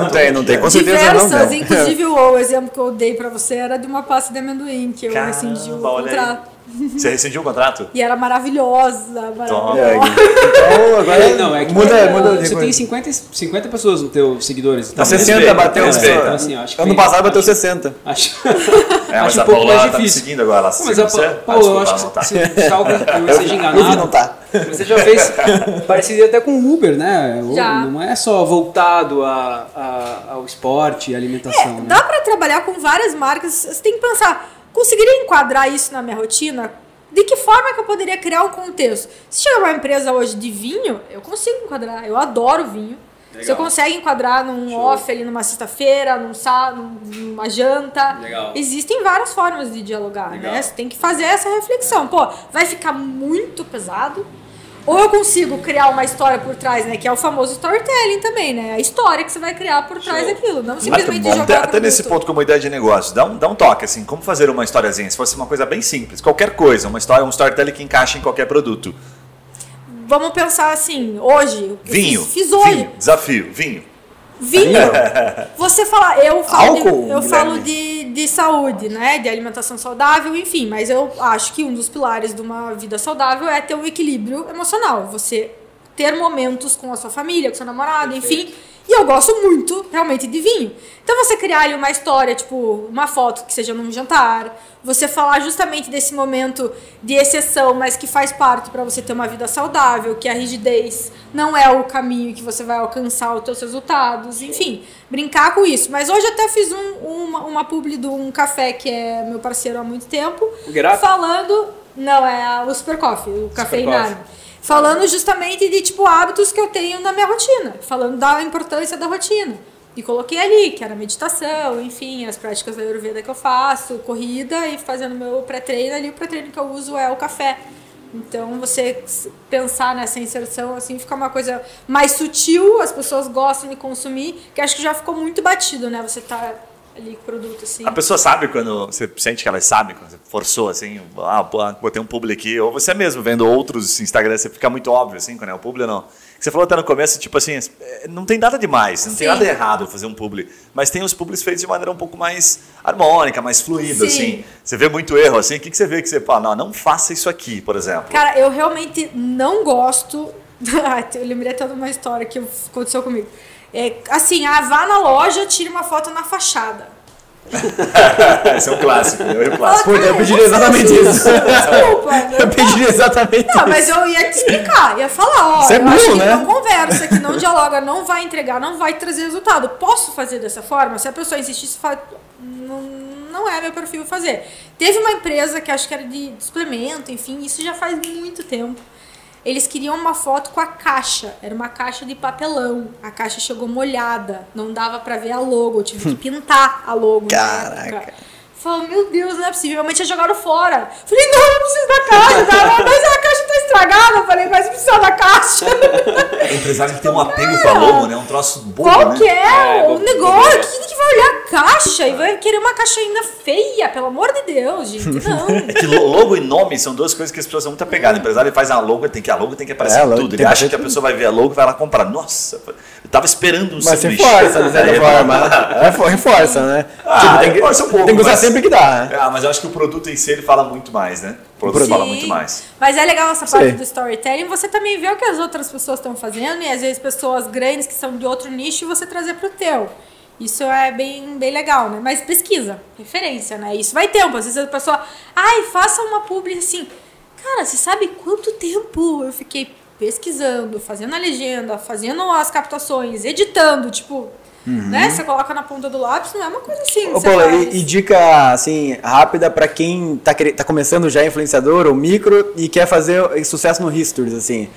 Não tem, não tem, com certeza não. Diversas, inclusive o, o exemplo que eu dei pra você era de uma pasta de amendoim, que eu Caramba, rescindi o contrato. Você rescindiu o contrato? E era maravilhosa, Toma. É, maravilhosa. então, agora É, não, é que muda, muda você tem 50, 50 pessoas no teu seguidores. Tá Então, 60 respeita, bateu. respeita. Então, assim, eu acho que ano passado bateu acho- 60. Acho, É, mas acho a um pouco Paula mais tá me difícil. seguindo agora. Ela Não, mas a segue você? Pa- Ah, Paulo, eu acho não tá. que se eu seja enganado. não tá. Você já fez parecido até com o Uber, né? Já. Não é só voltado a, a- ao esporte e alimentação, né? Dá pra trabalhar com várias marcas. Você tem que pensar, conseguiria enquadrar isso na minha rotina? De que forma que eu poderia criar um contexto? Se chegar uma empresa hoje de vinho, eu consigo enquadrar. Eu adoro vinho. Você consegue enquadrar num off ali numa sexta-feira, num sá, numa janta. Legal. Existem várias formas de dialogar, Legal. né? Você tem que fazer essa reflexão. Pô, vai ficar muito pesado? Ou eu consigo criar uma história por trás, né? Que é o famoso storytelling também, né? A história que você vai criar por trás Show. daquilo. Não simplesmente bom. jogar Até, até nesse ponto, como ideia de negócio, dá um, dá um toque, assim, como fazer uma historiazinha. Se fosse uma coisa bem simples, qualquer coisa, uma história, um storytelling que encaixa em qualquer produto. Vamos pensar assim, hoje. Vinho. Fiz, fiz hoje. Vinho. Desafio. Vinho. Vinho. Você fala, eu falo, de, Álcool, eu Guilherme? falo de, de saúde, né? De alimentação saudável, enfim. Mas eu acho que um dos pilares de uma vida saudável é ter um equilíbrio emocional. Você ter momentos com a sua família, com seu namorado, enfim. E eu gosto muito, realmente, de vinho. Então você criar ali uma história, tipo, uma foto que seja num jantar, você falar justamente desse momento de exceção, mas que faz parte para você ter uma vida saudável, que a rigidez não é o caminho que você vai alcançar os seus resultados, enfim, brincar com isso. Mas hoje até fiz um, uma, uma publi de um café que é meu parceiro há muito tempo, falando, não, é o Super Coffee, o café Inari. Falando justamente de tipo hábitos que eu tenho na minha rotina, falando da importância da rotina. E coloquei ali, que era meditação, enfim, as práticas da Ayurveda que eu faço, corrida e fazendo meu pré-treino ali, o pré-treino que eu uso é o café. Então você pensar nessa inserção assim fica uma coisa mais sutil, as pessoas gostam de consumir, que acho que já ficou muito batido, né? Você tá ali com o produto assim. A pessoa sabe quando você sente que ela sabe, quando você forçou assim, ah, pô, botei um publi aqui, ou você mesmo vendo outros Instagram, você fica muito óbvio assim, quando é o publi ou não. Você falou até no começo, tipo assim, é, não tem nada demais, não tem Sim. nada errado fazer um publi, mas tem os publis feitos de maneira um pouco mais harmônica, mais fluida, Sim. assim. Você vê muito erro, assim, o que, que você vê que você fala, não, não faça isso aqui, por exemplo. Cara, eu realmente não gosto eu lembrei até de uma história que aconteceu comigo. É, assim, ah, vá na loja, tire uma foto na fachada. Esse é um clássico, eu erro clássico. Puta, eu pediria exatamente isso. Desculpa. né? Eu pediria exatamente Não, isso. mas eu ia te explicar, ia falar, ó, Isso é eu acho burro, que né? não conversa, que não dialoga, não vai entregar, não vai trazer resultado. Posso fazer dessa forma? Se a pessoa insistir, se fala, não, não é meu perfil fazer. Teve uma empresa que acho que era de suplemento, enfim, isso já faz muito tempo. Eles queriam uma foto com a caixa. Era uma caixa de papelão. A caixa chegou molhada. Não dava pra ver a logo. Eu tive que pintar a logo. Caraca. Falei, meu Deus, não é possível. Minha mãe tinha jogado fora. Falei, não, eu preciso da caixa. Tá? Mas a caixa estragada. Eu falei, mas precisa da caixa. O empresário que tem um apego com a logo, né? Um troço bobo, Qual né? é, É, o negócio? Quem que vai olhar a caixa e vai querer uma caixa ainda feia? Pelo amor de Deus, gente. Não. É que lo- logo e nome são duas coisas que as pessoas são muito apegadas. O empresário faz a logo, tem que a logo tem que aparecer É, em logo tudo. Ele acha que a pessoa vai ver a logo e vai lá comprar. Nossa, eu tava esperando um Mas sanduíche. reforça, de certa Aí, forma. É, for- reforça, né? Ah, tem, que, reforça um pouco, tem que usar mas- sempre que dá, né? Ah, mas eu acho que o produto em si ele fala muito mais, né? O produto produto. fala Sim. muito mais. Mas é legal essa parte Sei. do storytelling. Você também vê o que as outras pessoas estão fazendo e às vezes pessoas grandes que são de outro nicho e você trazer pro teu. Isso é bem, bem legal, né? Mas pesquisa, referência, né? Isso vai tempo. Às vezes a pessoa, ai, faça uma publi assim. Cara, você sabe quanto tempo eu fiquei pesquisando, fazendo a legenda, fazendo as captações, editando, tipo, né? Você coloca na ponta do lápis, não é uma coisa assim. Ô, faz. e, e dica assim rápida pra quem tá, tá começando já influenciador ou micro e quer fazer sucesso no Histories, assim.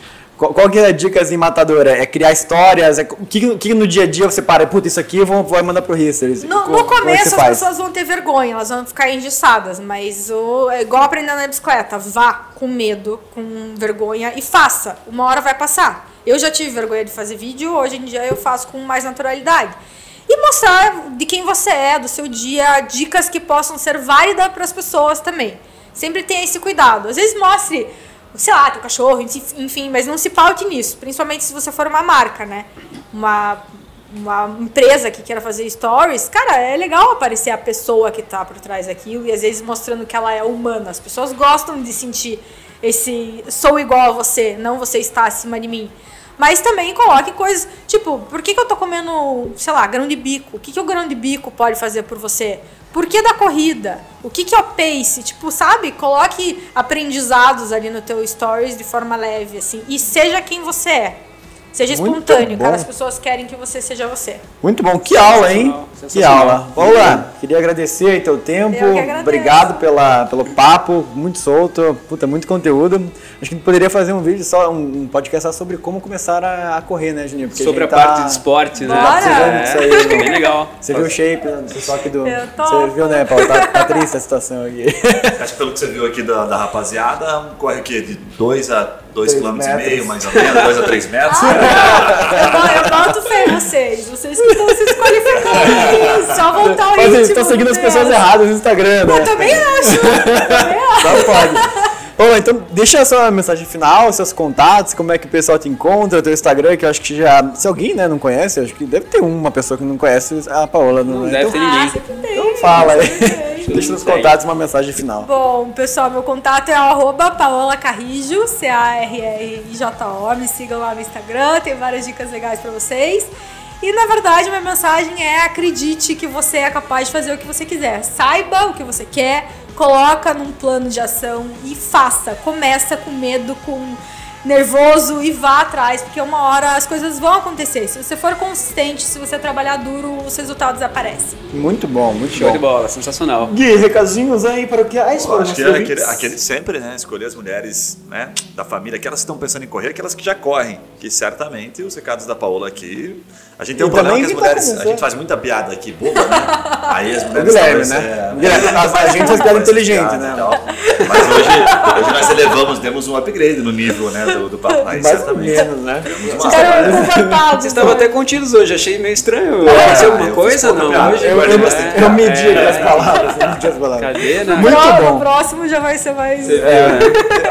Qual, qual que é a dica assim, matadora? É criar histórias? É, o, que, que no dia a dia você para? Puta, isso aqui vou, vou mandar pro Histories. No, no é começo as faz? pessoas vão ter vergonha, elas vão ficar engiçadas, mas o, é igual aprendendo na bicicleta, vá com medo, com vergonha e faça. Uma hora vai passar. Eu já tive vergonha de fazer vídeo, hoje em dia eu faço com mais naturalidade. E mostrar de quem você é, do seu dia, dicas que possam ser válidas para as pessoas também. Sempre tenha esse cuidado. Às vezes mostre, sei lá, teu cachorro, enfim, mas não se paute nisso, principalmente se você for uma marca, né? Uma uma empresa que queira fazer stories, cara, é legal aparecer a pessoa que tá por trás daquilo e às vezes mostrando que ela é humana. As pessoas gostam de sentir esse sou igual a você, não você está acima de mim. Mas também coloque coisas, tipo, por que, que eu tô comendo, sei lá, grão de bico? O que, que o grão de bico pode fazer por você? Por que da corrida? O que, que é o pace? Tipo, sabe? Coloque aprendizados ali no teu stories de forma leve, assim. E seja quem você é. Seja Muito espontâneo, bom. cara. As pessoas querem que você seja você. Muito bom, que aula, hein? Que aula. Paula, queria agradecer aí teu tempo. Que. Obrigado pela, pelo papo, muito solto, puta, muito conteúdo. Acho que a gente poderia fazer um vídeo só, um podcast só sobre como começar a, a correr, né, Juninho? Porque Sobre a tá- parte de esporte, né? Bora! É, Isso aí. bem legal. Você viu o shape do pessoal aqui do. Eu tô. Você viu, né, Paulo? Tá, tá triste a situação aqui. Acho que pelo que você viu aqui da, da rapaziada, um corre o quê? De 2 a 2,5 Dois km, metros. mais ou menos, 2 a 3 metros. Eu, bo- eu boto fé em vocês. Vocês que estão se desqualificando aqui. Só voltar o ritmo. você tá seguindo as pessoas erradas no Instagram, né? Eu também acho. também acho. Só pode. Bom, então deixa a sua mensagem final, seus contatos, como é que o pessoal te encontra, teu Instagram, que eu acho que já. Se alguém né, não conhece, acho que deve ter uma pessoa que não conhece a Paola. Não, Não é? deve então, ter ninguém. Ah, então fala aí. Deixa nos contatos uma mensagem final. Bom, pessoal, meu contato é arroba Paola Carrijo, C-A-R-R-I-J-O. Me sigam lá no Instagram, tem várias dicas legais pra vocês. E na verdade, minha mensagem é acredite que você é capaz de fazer o que você quiser. Saiba o que você quer, coloca num plano de ação e faça. Começa com medo, com nervoso e vá atrás, porque uma hora as coisas vão acontecer. Se você for consistente, se você trabalhar duro, os resultados aparecem. Muito bom, muito Show de bom. bola, sensacional. Gui, recadinhos aí para o que? Ah, Eu acho que é aquele, aquele sempre, né? Escolher as mulheres né, da família, aquelas que estão pensando em correr, aquelas que já correm. Que certamente os recados da Paola aqui. A gente tem E um problema também que as tá mulheres. a gente faz muita piada aqui, boba, né? Aí as O mulheres. Guilherme, né? é, O Guilherme, a, a gente faz piada inteligente, e né? Mas hoje, hoje nós elevamos, demos um upgrade no nível né, do, do papo. Aí, Mais ou certamente. menos, né? Ficaram confortáveis. Vocês estavam até contidos hoje, achei meio estranho. Aconteceu alguma eu coisa? Não, hoje. Eu, eu, bastante eu medi É. as palavras, eu medi as palavras. Cadê, né? Muito Não, bom. O próximo já vai ser mais. É,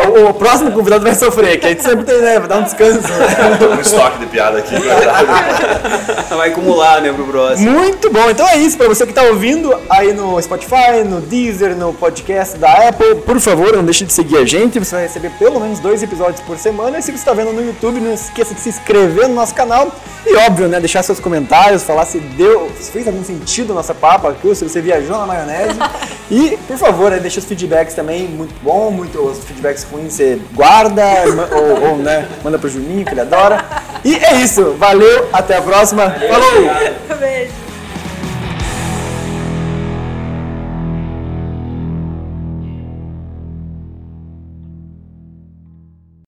o, o próximo convidado vai sofrer, que a gente sempre tem, né? Vai dar um descanso. né? Tô com um estoque de piada aqui. Vai acumular, né, pro próximo. Muito bom, então é isso. Pra você que tá ouvindo aí no Spotify, no Deezer, no podcast da Apple, por favor, não deixe de seguir a gente. Você vai receber pelo menos dois episódios por semana. Semana. E se você está vendo no YouTube, não esqueça de se inscrever no nosso canal. E óbvio, né? Deixar seus comentários, falar se deu, se fez algum sentido a nossa papa aqui, se você viajou na maionese. e, por favor, né, deixa os feedbacks também, muito bom, muito, os feedbacks ruins você guarda, ou, ou né, manda pro Juninho, que ele adora. E é isso, valeu, até a próxima. Falou! Beijo.